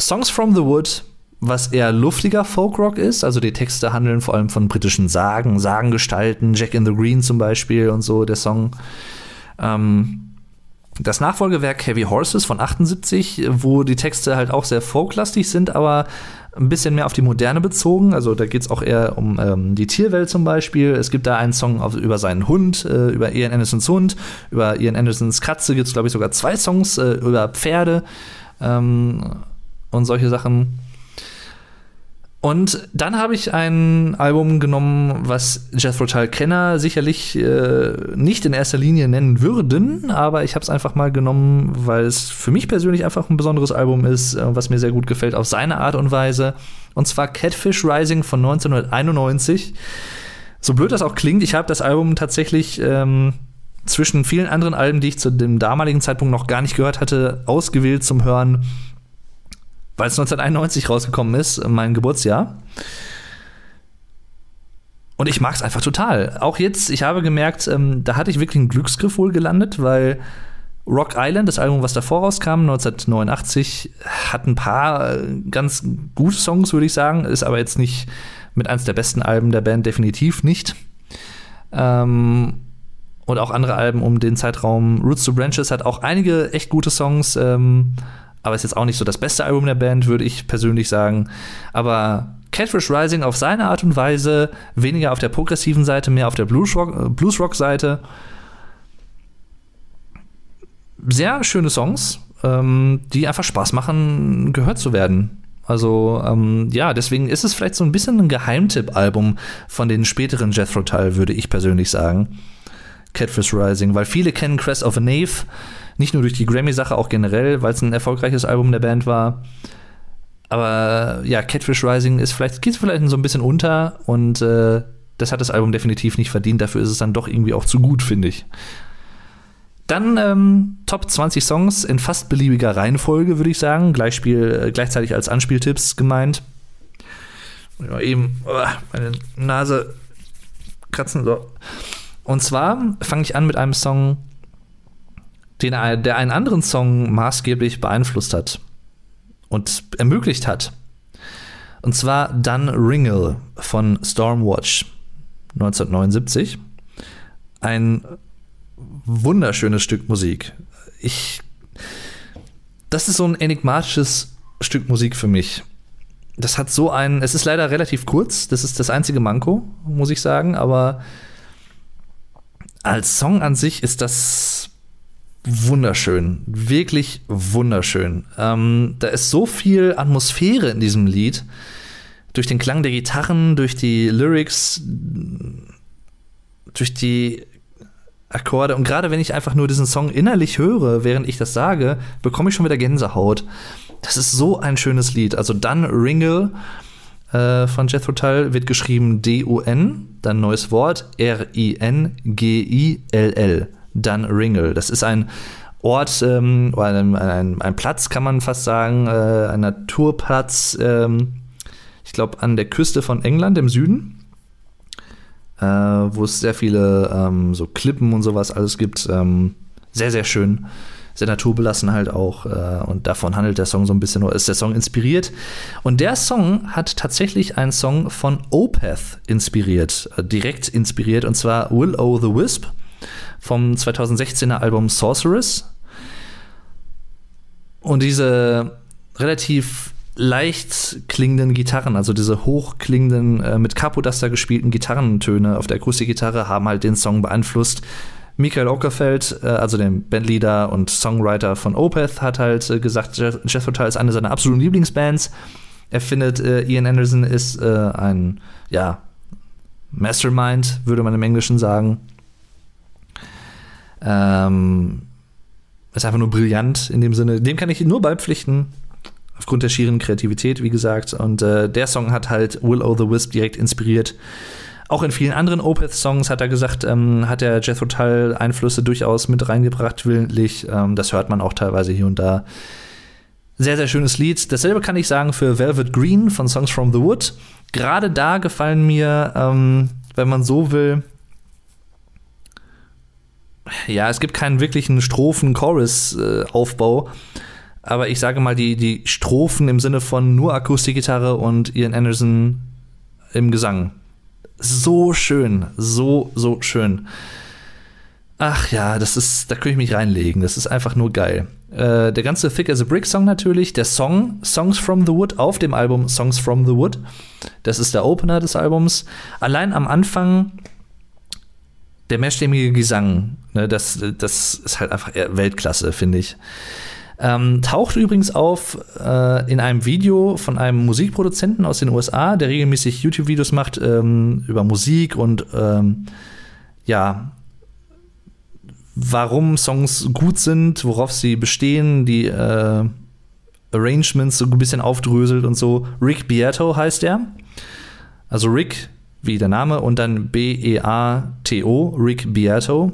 Songs from the Wood, was eher luftiger Folkrock ist. Also die Texte handeln vor allem von britischen Sagen, Sagengestalten, Jack in the Green zum Beispiel und so, der Song. Ähm, das Nachfolgewerk Heavy Horses von 78, wo die Texte halt auch sehr folklastig sind, aber ein bisschen mehr auf die Moderne bezogen. Also da geht es auch eher um ähm, die Tierwelt zum Beispiel. Es gibt da einen Song auf, über seinen Hund, äh, über Ian Andersons Hund, über Ian Andersons Katze gibt es, glaube ich, sogar zwei Songs äh, über Pferde ähm, und solche Sachen. Und dann habe ich ein Album genommen, was Jethro Tull Kenner sicherlich äh, nicht in erster Linie nennen würden, aber ich habe es einfach mal genommen, weil es für mich persönlich einfach ein besonderes Album ist, äh, was mir sehr gut gefällt auf seine Art und Weise. Und zwar Catfish Rising von 1991. So blöd das auch klingt, ich habe das Album tatsächlich ähm, zwischen vielen anderen Alben, die ich zu dem damaligen Zeitpunkt noch gar nicht gehört hatte, ausgewählt zum Hören weil es 1991 rausgekommen ist, mein Geburtsjahr. Und ich mag es einfach total. Auch jetzt, ich habe gemerkt, ähm, da hatte ich wirklich einen Glücksgriff wohl gelandet, weil Rock Island, das Album, was davor rauskam, 1989, hat ein paar äh, ganz gute Songs, würde ich sagen, ist aber jetzt nicht mit eins der besten Alben der Band, definitiv nicht. Ähm, und auch andere Alben um den Zeitraum. Roots to Branches hat auch einige echt gute Songs. Ähm, aber ist jetzt auch nicht so das beste Album der Band, würde ich persönlich sagen. Aber Catfish Rising auf seine Art und Weise, weniger auf der progressiven Seite, mehr auf der Bluesrock-Seite. Sehr schöne Songs, ähm, die einfach Spaß machen, gehört zu werden. Also ähm, ja, deswegen ist es vielleicht so ein bisschen ein Geheimtipp-Album von den späteren Jethro Tull, würde ich persönlich sagen. Catfish Rising, weil viele kennen Crest of a Knave, nicht nur durch die Grammy-Sache, auch generell, weil es ein erfolgreiches Album der Band war. Aber ja, Catfish Rising ist vielleicht, geht vielleicht so ein bisschen unter und äh, das hat das Album definitiv nicht verdient. Dafür ist es dann doch irgendwie auch zu gut, finde ich. Dann ähm, Top 20 Songs in fast beliebiger Reihenfolge, würde ich sagen. Gleichspiel, äh, gleichzeitig als Anspieltipps gemeint. Ja, eben, oh, meine Nase kratzen. So. Und zwar fange ich an mit einem Song, den, der einen anderen Song maßgeblich beeinflusst hat und ermöglicht hat. Und zwar Dun Ringle von Stormwatch 1979. Ein wunderschönes Stück Musik. Ich. Das ist so ein enigmatisches Stück Musik für mich. Das hat so einen. Es ist leider relativ kurz. Das ist das einzige Manko, muss ich sagen. Aber als Song an sich ist das wunderschön. Wirklich wunderschön. Ähm, da ist so viel Atmosphäre in diesem Lied. Durch den Klang der Gitarren, durch die Lyrics, durch die Akkorde. Und gerade wenn ich einfach nur diesen Song innerlich höre, während ich das sage, bekomme ich schon wieder Gänsehaut. Das ist so ein schönes Lied. Also dann Ringle äh, von Jethro Tull wird geschrieben D-U-N, dann neues Wort R-I-N-G-I-L-L. Dun Ringle. Das ist ein Ort ähm, ein, ein, ein, Platz, kann man fast sagen, äh, ein Naturplatz, ähm, ich glaube, an der Küste von England im Süden äh, wo es sehr viele ähm, so Klippen und sowas alles gibt. Ähm, sehr, sehr schön. Sehr naturbelassen halt auch. Äh, und davon handelt der Song so ein bisschen, oder ist der Song inspiriert. Und der Song hat tatsächlich einen Song von Opeth inspiriert, äh, direkt inspiriert, und zwar Will O' the Wisp vom 2016er Album Sorceress. Und diese relativ leicht klingenden Gitarren, also diese hochklingenden, äh, mit Capodaster gespielten Gitarrentöne auf der Akustikgitarre haben halt den Song beeinflusst. Michael Ockerfeld, äh, also den Bandleader und Songwriter von Opeth, hat halt äh, gesagt, Jethro Tull ist eine seiner absoluten Lieblingsbands. Er findet, äh, Ian Anderson ist ein, ja, Mastermind, würde man im Englischen sagen. Ähm, ist einfach nur brillant in dem Sinne. Dem kann ich nur beipflichten aufgrund der schieren Kreativität, wie gesagt. Und äh, der Song hat halt Will O' the Wisp direkt inspiriert. Auch in vielen anderen Opeth-Songs hat er gesagt, ähm, hat der Jethro Tull Einflüsse durchaus mit reingebracht, willentlich. Ähm, das hört man auch teilweise hier und da. Sehr, sehr schönes Lied. Dasselbe kann ich sagen für Velvet Green von Songs from the Wood. Gerade da gefallen mir, ähm, wenn man so will, ja, es gibt keinen wirklichen Strophen-Chorus-Aufbau. Aber ich sage mal, die, die Strophen im Sinne von nur Akustikgitarre und Ian Anderson im Gesang. So schön, so, so schön. Ach ja, das ist, da könnte ich mich reinlegen. Das ist einfach nur geil. Äh, der ganze Thick as a Brick Song natürlich, der Song Songs from the Wood auf dem Album Songs from the Wood. Das ist der Opener des Albums. Allein am Anfang der mehrstimmige Gesang, ne, das, das ist halt einfach Weltklasse, finde ich. Ähm, taucht übrigens auf äh, in einem Video von einem Musikproduzenten aus den USA, der regelmäßig YouTube-Videos macht ähm, über Musik und ähm, ja, warum Songs gut sind, worauf sie bestehen, die äh, Arrangements so ein bisschen aufdröselt und so. Rick Beato heißt er. Also Rick, wie der Name, und dann B-E-A-T-O, Rick Beato.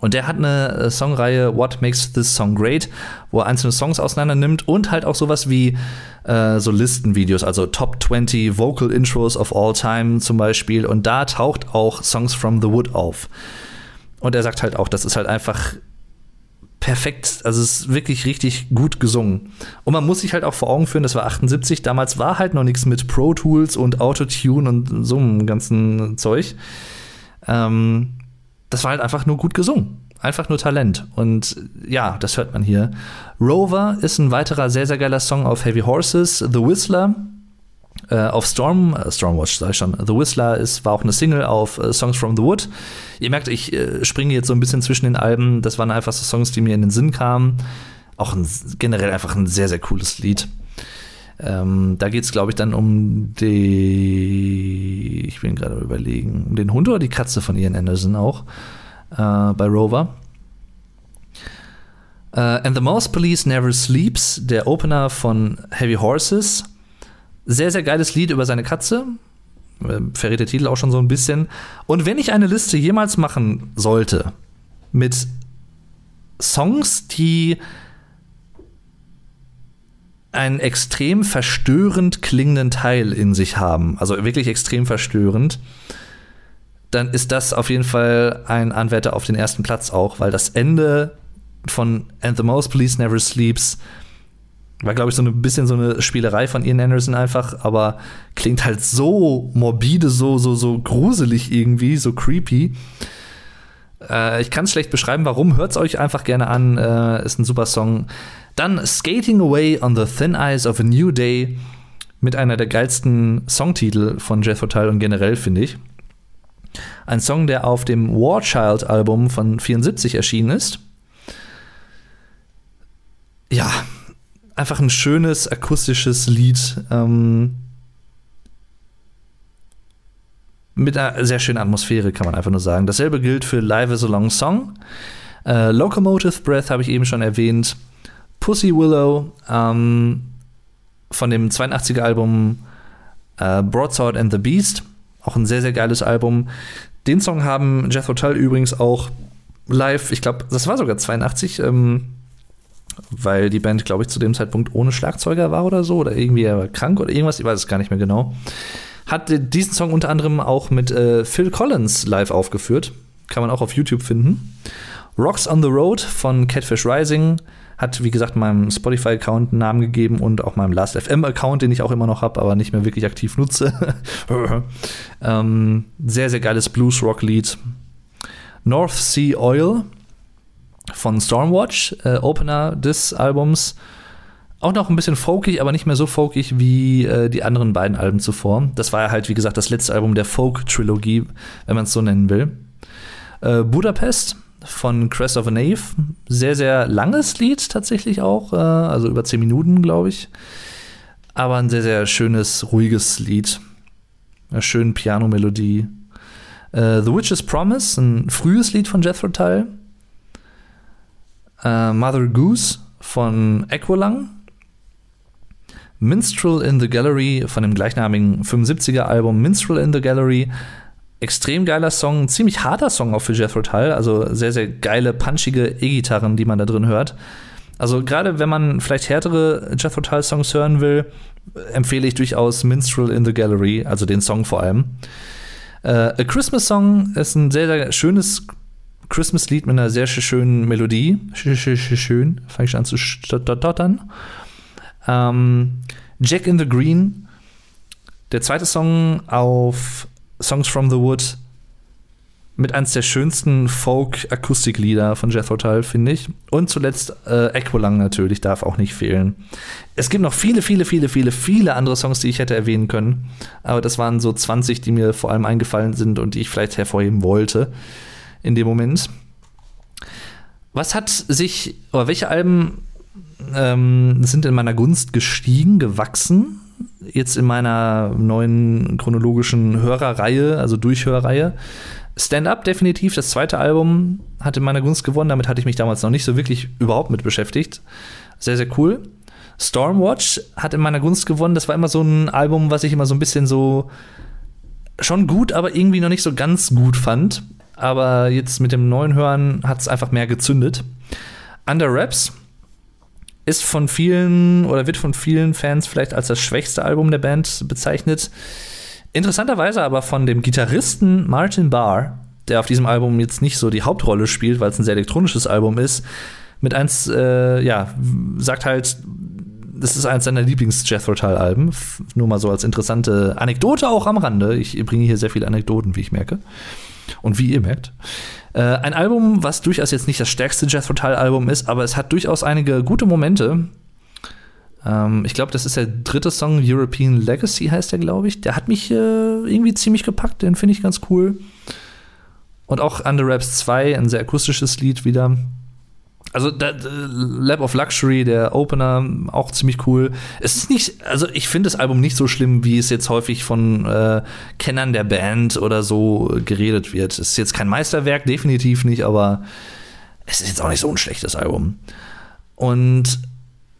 Und der hat eine äh, Songreihe What Makes This Song Great, wo er einzelne Songs auseinander nimmt und halt auch sowas wie äh, so Listenvideos, also Top 20 Vocal Intros of All Time zum Beispiel. Und da taucht auch Songs from the Wood auf. Und er sagt halt auch, das ist halt einfach perfekt, also es ist wirklich richtig gut gesungen. Und man muss sich halt auch vor Augen führen, das war 78, damals war halt noch nichts mit Pro Tools und Autotune und so einem ganzen Zeug. Ähm, das war halt einfach nur gut gesungen. einfach nur Talent. Und ja, das hört man hier. Rover ist ein weiterer sehr, sehr geiler Song auf Heavy Horses. The Whistler auf Storm, äh, Stormwatch sag ich schon, The Whistler ist, war auch eine Single auf äh, Songs from the Wood. Ihr merkt, ich äh, springe jetzt so ein bisschen zwischen den Alben. Das waren einfach so Songs, die mir in den Sinn kamen. Auch ein, generell einfach ein sehr, sehr cooles Lied. Ähm, da geht es, glaube ich, dann um die, ich bin gerade überlegen, um den Hund oder die Katze von Ian Anderson auch äh, bei Rover. Uh, and the Mouse Police Never Sleeps, der Opener von Heavy Horses. Sehr, sehr geiles Lied über seine Katze. Äh, verrät der Titel auch schon so ein bisschen. Und wenn ich eine Liste jemals machen sollte mit Songs, die einen extrem verstörend klingenden Teil in sich haben, also wirklich extrem verstörend, dann ist das auf jeden Fall ein Anwärter auf den ersten Platz auch, weil das Ende von And the Mouse Police Never Sleeps war, glaube ich, so ein bisschen so eine Spielerei von Ian Anderson einfach, aber klingt halt so morbide, so, so, so gruselig irgendwie, so creepy. Äh, ich kann es schlecht beschreiben, warum. Hört es euch einfach gerne an. Äh, ist ein super Song. Dann Skating Away on the Thin Eyes of a New Day mit einer der geilsten Songtitel von Jethro Tull und generell, finde ich. Ein Song, der auf dem War Child Album von 74 erschienen ist. Ja, einfach ein schönes akustisches Lied. Ähm, mit einer sehr schönen Atmosphäre, kann man einfach nur sagen. Dasselbe gilt für Live is a Long Song. Äh, Locomotive Breath habe ich eben schon erwähnt. Pussy Willow ähm, von dem 82er Album äh, Broadsword and the Beast. Auch ein sehr, sehr geiles Album. Den Song haben Jethro Tull übrigens auch live, ich glaube, das war sogar 82, ähm, weil die Band, glaube ich, zu dem Zeitpunkt ohne Schlagzeuger war oder so, oder irgendwie er war krank oder irgendwas, ich weiß es gar nicht mehr genau. Hat diesen Song unter anderem auch mit äh, Phil Collins live aufgeführt. Kann man auch auf YouTube finden. Rocks on the Road von Catfish Rising hat, wie gesagt, meinem Spotify-Account einen Namen gegeben und auch meinem Last.fm-Account, den ich auch immer noch habe, aber nicht mehr wirklich aktiv nutze. ähm, sehr, sehr geiles Blues-Rock-Lied. North Sea Oil von Stormwatch, äh, Opener des Albums. Auch noch ein bisschen folkig, aber nicht mehr so folkig wie äh, die anderen beiden Alben zuvor. Das war ja halt, wie gesagt, das letzte Album der Folk-Trilogie, wenn man es so nennen will. Äh, Budapest von Crest of a Knave. Sehr, sehr langes Lied tatsächlich auch, äh, also über zehn Minuten, glaube ich. Aber ein sehr, sehr schönes, ruhiges Lied. Eine schöne Piano-Melodie. Äh, The Witch's Promise, ein frühes Lied von Jethro Tull äh, Mother Goose von Equilang, Minstrel in the Gallery von dem gleichnamigen 75er Album Minstrel in the Gallery. Extrem geiler Song, ziemlich harter Song auch für Jethro Tull, also sehr, sehr geile, punchige E-Gitarren, die man da drin hört. Also gerade wenn man vielleicht härtere Jethro Tull Songs hören will, empfehle ich durchaus Minstrel in the Gallery, also den Song vor allem. Uh, A Christmas Song ist ein sehr, sehr schönes Christmas-Lied mit einer sehr schönen Melodie. Schön, fange ich an zu stottern. Ähm, Jack in the Green, der zweite Song auf Songs from the Wood, mit eines der schönsten Folk-Akustiklieder von Jethro Tull, finde ich. Und zuletzt äh, Equilang natürlich, darf auch nicht fehlen. Es gibt noch viele, viele, viele, viele, viele andere Songs, die ich hätte erwähnen können. Aber das waren so 20, die mir vor allem eingefallen sind und die ich vielleicht hervorheben wollte in dem Moment. Was hat sich, oder welche Alben ähm, sind in meiner Gunst gestiegen, gewachsen? Jetzt in meiner neuen chronologischen Hörerreihe, also Durchhörreihe. Stand Up definitiv, das zweite Album hat in meiner Gunst gewonnen. Damit hatte ich mich damals noch nicht so wirklich überhaupt mit beschäftigt. Sehr, sehr cool. Stormwatch hat in meiner Gunst gewonnen. Das war immer so ein Album, was ich immer so ein bisschen so schon gut, aber irgendwie noch nicht so ganz gut fand aber jetzt mit dem neuen Hören hat es einfach mehr gezündet. Under Raps ist von vielen oder wird von vielen Fans vielleicht als das schwächste Album der Band bezeichnet. Interessanterweise aber von dem Gitarristen Martin Barr, der auf diesem Album jetzt nicht so die Hauptrolle spielt, weil es ein sehr elektronisches Album ist, mit eins, äh, ja, sagt halt, das ist eines seiner Lieblings-Jethro Tull-Alben. Nur mal so als interessante Anekdote auch am Rande. Ich bringe hier sehr viele Anekdoten, wie ich merke. Und wie ihr merkt. Äh, ein Album, was durchaus jetzt nicht das stärkste Jethro Tull-Album ist, aber es hat durchaus einige gute Momente. Ähm, ich glaube, das ist der dritte Song, European Legacy heißt der, glaube ich. Der hat mich äh, irgendwie ziemlich gepackt, den finde ich ganz cool. Und auch Under Raps 2, ein sehr akustisches Lied wieder. Also da, Lab of Luxury, der Opener, auch ziemlich cool. Es ist nicht, also ich finde das Album nicht so schlimm, wie es jetzt häufig von äh, Kennern der Band oder so geredet wird. Es ist jetzt kein Meisterwerk, definitiv nicht, aber es ist jetzt auch nicht so ein schlechtes Album. Und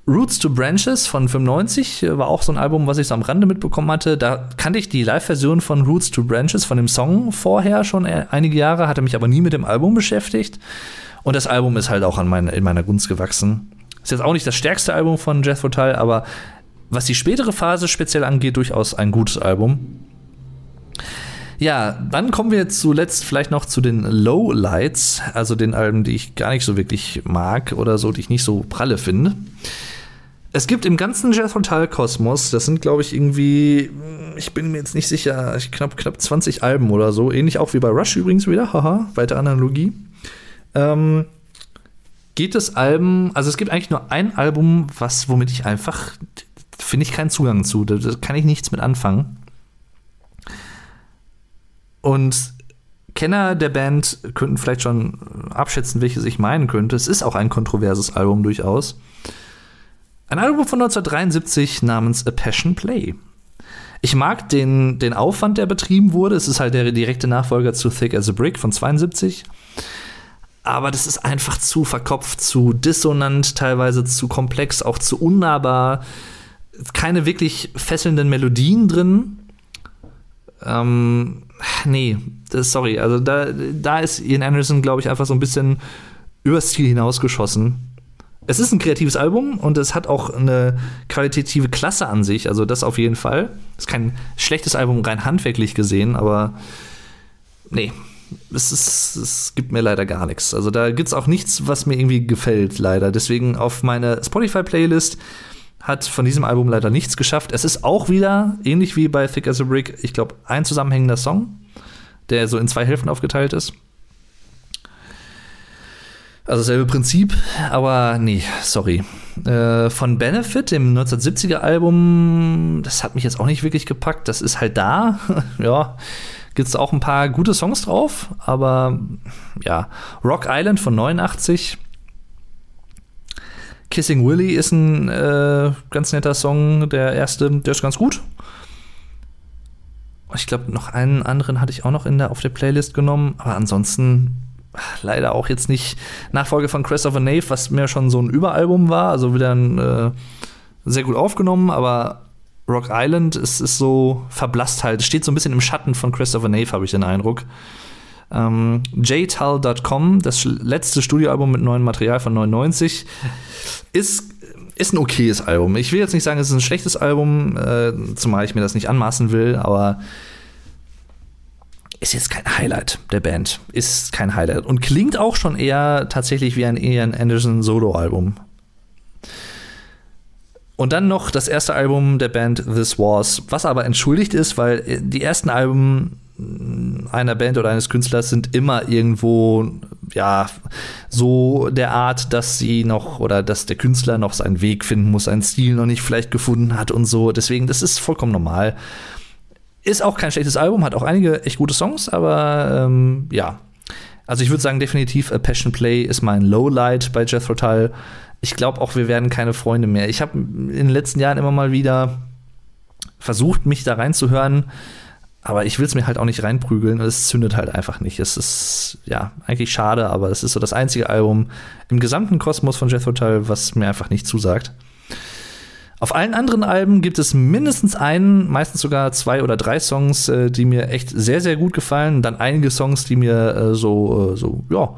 Roots to Branches von 95 äh, war auch so ein Album, was ich so am Rande mitbekommen hatte. Da kannte ich die Live-Version von Roots to Branches von dem Song vorher schon äh, einige Jahre, hatte mich aber nie mit dem Album beschäftigt. Und das Album ist halt auch an mein, in meiner Gunst gewachsen. Ist jetzt auch nicht das stärkste Album von Jethro Tull, aber was die spätere Phase speziell angeht, durchaus ein gutes Album. Ja, dann kommen wir zuletzt vielleicht noch zu den Lowlights, also den Alben, die ich gar nicht so wirklich mag oder so, die ich nicht so pralle finde. Es gibt im ganzen Jethro Tull Kosmos, das sind glaube ich irgendwie, ich bin mir jetzt nicht sicher, knapp knapp 20 Alben oder so, ähnlich auch wie bei Rush übrigens wieder, haha, weitere Analogie. Ähm, geht es Alben, also es gibt eigentlich nur ein Album, was womit ich einfach finde ich keinen Zugang zu, da, da kann ich nichts mit anfangen. Und Kenner der Band könnten vielleicht schon abschätzen, welches ich meinen könnte. Es ist auch ein kontroverses Album durchaus. Ein Album von 1973 namens A Passion Play. Ich mag den, den Aufwand, der betrieben wurde. Es ist halt der direkte Nachfolger zu Thick as a Brick von 72. Aber das ist einfach zu verkopft, zu dissonant, teilweise zu komplex, auch zu unnahbar. Keine wirklich fesselnden Melodien drin. Ähm, nee, sorry. Also da, da ist Ian Anderson, glaube ich, einfach so ein bisschen übers Ziel hinausgeschossen es ist ein kreatives Album und es hat auch eine qualitative Klasse an sich, also das auf jeden Fall. Ist kein schlechtes Album rein handwerklich gesehen, aber nee, es, ist, es gibt mir leider gar nichts. Also da gibt es auch nichts, was mir irgendwie gefällt, leider. Deswegen auf meine Spotify-Playlist hat von diesem Album leider nichts geschafft. Es ist auch wieder, ähnlich wie bei Thick as a Brick, ich glaube, ein zusammenhängender Song, der so in zwei Hälften aufgeteilt ist. Also selbe Prinzip, aber nee, sorry. Äh, von Benefit, dem 1970er Album, das hat mich jetzt auch nicht wirklich gepackt. Das ist halt da. ja, gibt es auch ein paar gute Songs drauf, aber ja. Rock Island von 89. Kissing Willy ist ein äh, ganz netter Song, der erste, der ist ganz gut. Ich glaube, noch einen anderen hatte ich auch noch in der, auf der Playlist genommen, aber ansonsten leider auch jetzt nicht Nachfolge von Crest of a Knave, was mir schon so ein Überalbum war, also wieder ein, äh, sehr gut aufgenommen, aber Rock Island ist, ist so verblasst halt, steht so ein bisschen im Schatten von a Knave, habe ich den Eindruck. Ähm, jtal.com, das letzte Studioalbum mit neuem Material von 99, ist, ist ein okayes Album. Ich will jetzt nicht sagen, es ist ein schlechtes Album, äh, zumal ich mir das nicht anmaßen will, aber ist jetzt kein Highlight der Band. Ist kein Highlight. Und klingt auch schon eher tatsächlich wie ein Ian Anderson Solo-Album. Und dann noch das erste Album der Band This Was, was aber entschuldigt ist, weil die ersten Alben einer Band oder eines Künstlers sind immer irgendwo ja so der Art, dass sie noch oder dass der Künstler noch seinen Weg finden muss, seinen Stil noch nicht vielleicht gefunden hat und so. Deswegen, das ist vollkommen normal. Ist auch kein schlechtes Album, hat auch einige echt gute Songs, aber ähm, ja. Also ich würde sagen, definitiv A Passion Play ist mein Lowlight bei Jethro Tull. Ich glaube auch, wir werden keine Freunde mehr. Ich habe in den letzten Jahren immer mal wieder versucht, mich da reinzuhören, aber ich will es mir halt auch nicht reinprügeln es zündet halt einfach nicht. Es ist ja eigentlich schade, aber es ist so das einzige Album im gesamten Kosmos von Jethro Tull, was mir einfach nicht zusagt. Auf allen anderen Alben gibt es mindestens einen, meistens sogar zwei oder drei Songs, äh, die mir echt sehr, sehr gut gefallen. Dann einige Songs, die mir äh, so, äh, so, ja,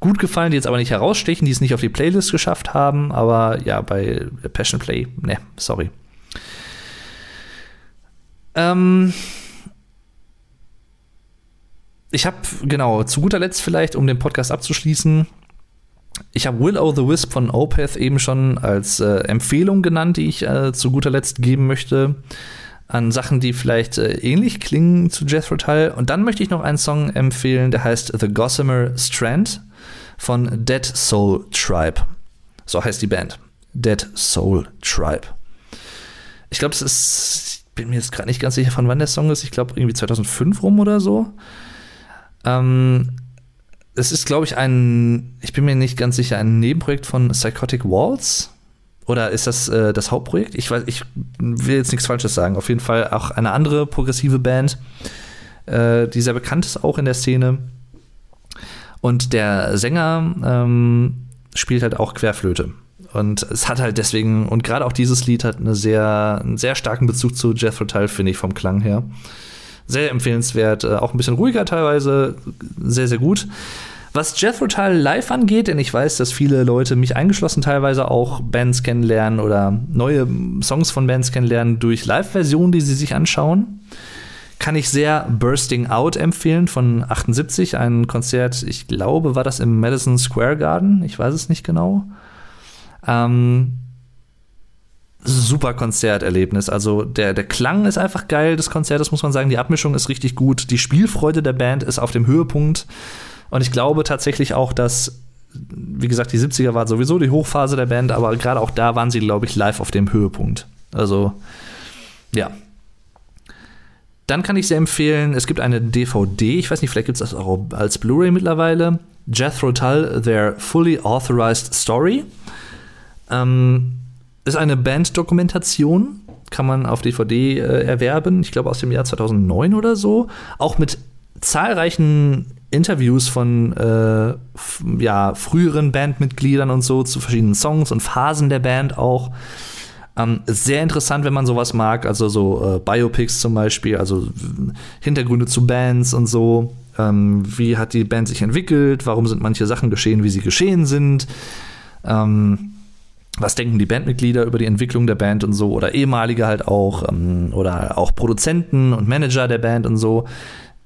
gut gefallen, die jetzt aber nicht herausstechen, die es nicht auf die Playlist geschafft haben. Aber ja, bei Passion Play, ne, sorry. Ähm, ich habe, genau, zu guter Letzt vielleicht, um den Podcast abzuschließen, ich habe Will O' the Wisp von Opeth eben schon als äh, Empfehlung genannt, die ich äh, zu guter Letzt geben möchte. An Sachen, die vielleicht äh, ähnlich klingen zu Jethro Tull. Und dann möchte ich noch einen Song empfehlen, der heißt The Gossamer Strand von Dead Soul Tribe. So heißt die Band. Dead Soul Tribe. Ich glaube, es ist, ich bin mir jetzt gerade nicht ganz sicher, von wann der Song ist. Ich glaube, irgendwie 2005 rum oder so. Ähm, es ist, glaube ich, ein, ich bin mir nicht ganz sicher, ein Nebenprojekt von Psychotic Walls. Oder ist das äh, das Hauptprojekt? Ich weiß, ich will jetzt nichts Falsches sagen. Auf jeden Fall auch eine andere progressive Band, äh, die sehr bekannt ist, auch in der Szene. Und der Sänger ähm, spielt halt auch Querflöte. Und es hat halt deswegen, und gerade auch dieses Lied hat eine sehr, einen sehr starken Bezug zu Jethro Tull, finde ich, vom Klang her. Sehr empfehlenswert, äh, auch ein bisschen ruhiger teilweise, sehr, sehr gut. Was Jethro Tull live angeht, denn ich weiß, dass viele Leute, mich eingeschlossen teilweise auch Bands kennenlernen oder neue Songs von Bands kennenlernen durch Live-Versionen, die sie sich anschauen, kann ich sehr Bursting Out empfehlen von 78, ein Konzert, ich glaube, war das im Madison Square Garden, ich weiß es nicht genau. Ähm, super Konzerterlebnis. Also der, der Klang ist einfach geil des Konzertes, muss man sagen. Die Abmischung ist richtig gut. Die Spielfreude der Band ist auf dem Höhepunkt. Und ich glaube tatsächlich auch, dass, wie gesagt, die 70er war sowieso die Hochphase der Band, aber gerade auch da waren sie, glaube ich, live auf dem Höhepunkt. Also, ja. Dann kann ich sehr empfehlen, es gibt eine DVD, ich weiß nicht, vielleicht gibt es das auch als Blu-ray mittlerweile. Jethro Tull, Their Fully Authorized Story. Ähm, ist eine Band-Dokumentation, kann man auf DVD äh, erwerben, ich glaube aus dem Jahr 2009 oder so. Auch mit zahlreichen Interviews von äh, ja, früheren Bandmitgliedern und so zu verschiedenen Songs und Phasen der Band auch. Ähm, sehr interessant, wenn man sowas mag, also so äh, Biopics zum Beispiel, also Hintergründe zu Bands und so. Ähm, wie hat die Band sich entwickelt? Warum sind manche Sachen geschehen, wie sie geschehen sind? Ähm, was denken die Bandmitglieder über die Entwicklung der Band und so? Oder ehemalige halt auch, ähm, oder auch Produzenten und Manager der Band und so.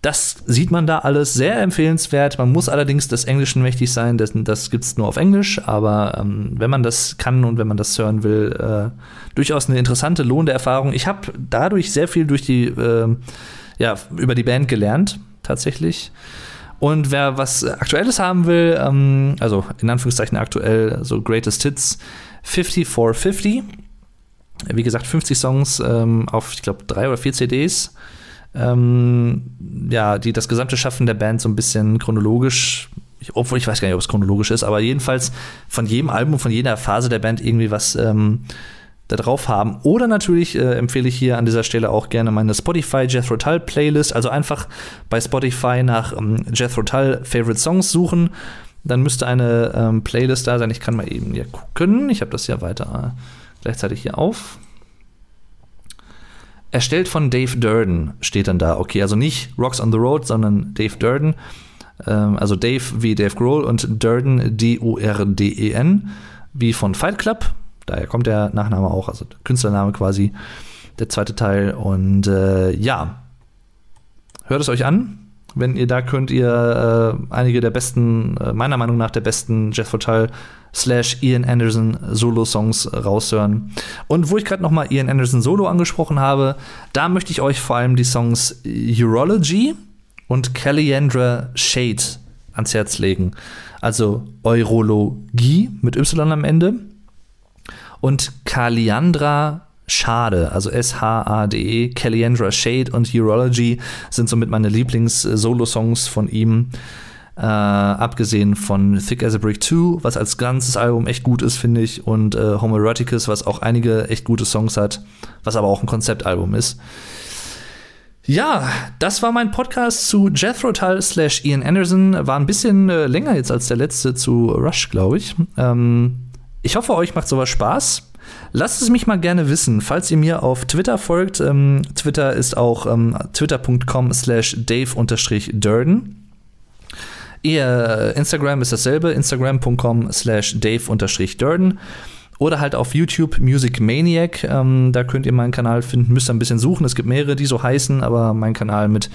Das sieht man da alles sehr empfehlenswert. Man muss allerdings des Englischen mächtig sein, das, das gibt es nur auf Englisch, aber ähm, wenn man das kann und wenn man das hören will, äh, durchaus eine interessante, lohnende Erfahrung. Ich habe dadurch sehr viel durch die, äh, ja, über die Band gelernt, tatsächlich. Und wer was Aktuelles haben will, ähm, also in Anführungszeichen aktuell, so Greatest Hits, 5450. Wie gesagt, 50 Songs ähm, auf, ich glaube, drei oder vier CDs ähm, ja, die das gesamte Schaffen der Band so ein bisschen chronologisch, ich, obwohl ich weiß gar nicht, ob es chronologisch ist, aber jedenfalls von jedem Album, von jeder Phase der Band irgendwie was ähm, da drauf haben. Oder natürlich äh, empfehle ich hier an dieser Stelle auch gerne meine Spotify Jethro Tull Playlist. Also einfach bei Spotify nach ähm, Jethro Tull Favorite Songs suchen. Dann müsste eine ähm, Playlist da sein. Ich kann mal eben hier gucken. Ich habe das ja weiter äh, gleichzeitig hier auf. Erstellt von Dave Durden steht dann da. Okay, also nicht Rocks on the Road, sondern Dave Durden. Ähm, also Dave wie Dave Grohl und Durden D-U-R-D-E-N wie von Fight Club. Daher kommt der Nachname auch, also Künstlername quasi, der zweite Teil. Und äh, ja, hört es euch an. Wenn ihr da könnt ihr äh, einige der besten, äh, meiner Meinung nach der besten Jethro Tull slash Ian Anderson Solo-Songs raushören. Und wo ich gerade nochmal Ian Anderson Solo angesprochen habe, da möchte ich euch vor allem die Songs Urology und Caliandra Shade ans Herz legen. Also Eurologie mit Y am Ende und Kaliandra Schade, also S-H-A-D-E, Caliandra Shade und Urology sind somit meine Lieblings-Solo-Songs von ihm. Äh, abgesehen von Thick as a Brick 2, was als ganzes Album echt gut ist, finde ich, und äh, Homoeroticus, was auch einige echt gute Songs hat, was aber auch ein Konzeptalbum ist. Ja, das war mein Podcast zu Jethro Tull slash Ian Anderson. War ein bisschen äh, länger jetzt als der letzte zu Rush, glaube ich. Ähm, ich hoffe, euch macht sowas Spaß. Lasst es mich mal gerne wissen, falls ihr mir auf Twitter folgt. Ähm, Twitter ist auch ähm, twitter.com slash dave-durden. Ihr Instagram ist dasselbe, instagram.com slash dave-durden. Oder halt auf YouTube Music Maniac. Ähm, da könnt ihr meinen Kanal finden. Müsst ihr ein bisschen suchen. Es gibt mehrere, die so heißen, aber mein Kanal mit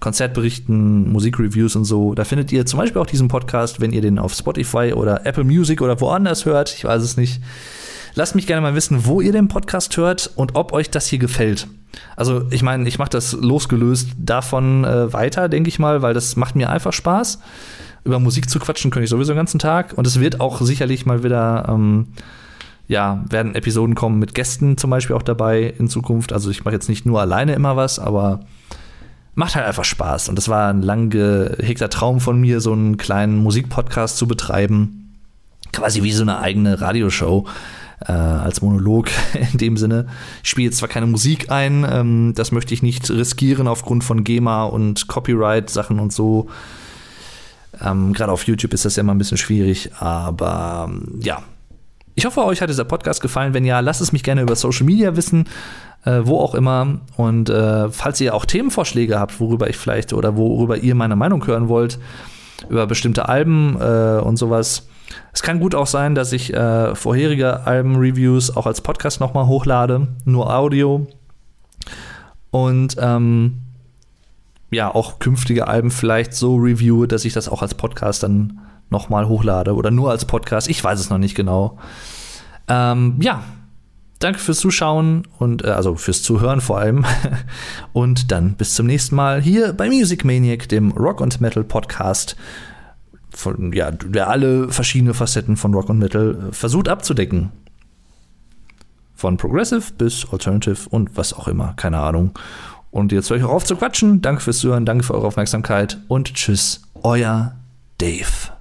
Konzertberichten, Musikreviews und so. Da findet ihr zum Beispiel auch diesen Podcast, wenn ihr den auf Spotify oder Apple Music oder woanders hört. Ich weiß es nicht. Lasst mich gerne mal wissen, wo ihr den Podcast hört und ob euch das hier gefällt. Also ich meine, ich mache das losgelöst davon äh, weiter, denke ich mal, weil das macht mir einfach Spaß. Über Musik zu quatschen könnte ich sowieso den ganzen Tag. Und es wird auch sicherlich mal wieder, ähm, ja, werden Episoden kommen mit Gästen zum Beispiel auch dabei in Zukunft. Also ich mache jetzt nicht nur alleine immer was, aber macht halt einfach Spaß. Und das war ein lang gehegter Traum von mir, so einen kleinen Musikpodcast zu betreiben. Quasi wie so eine eigene Radioshow äh, als Monolog in dem Sinne. Ich spiele jetzt zwar keine Musik ein, ähm, das möchte ich nicht riskieren aufgrund von GEMA und Copyright-Sachen und so. Ähm, Gerade auf YouTube ist das ja immer ein bisschen schwierig, aber ähm, ja. Ich hoffe, euch hat dieser Podcast gefallen. Wenn ja, lasst es mich gerne über Social Media wissen, äh, wo auch immer. Und äh, falls ihr auch Themenvorschläge habt, worüber ich vielleicht oder worüber ihr meine Meinung hören wollt, über bestimmte Alben äh, und sowas, es kann gut auch sein, dass ich äh, vorherige Alben-Reviews auch als Podcast nochmal hochlade, nur Audio. Und ähm, ja, auch künftige Alben vielleicht so reviewe, dass ich das auch als Podcast dann nochmal hochlade oder nur als Podcast. Ich weiß es noch nicht genau. Ähm, ja, danke fürs Zuschauen und äh, also fürs Zuhören vor allem. und dann bis zum nächsten Mal hier bei Music Maniac, dem Rock und Metal Podcast von, ja, der alle verschiedene Facetten von Rock und Metal äh, versucht abzudecken. Von Progressive bis Alternative und was auch immer, keine Ahnung. Und jetzt höre ich auch auf zu quatschen. Danke fürs Zuhören, danke für eure Aufmerksamkeit und tschüss, euer Dave.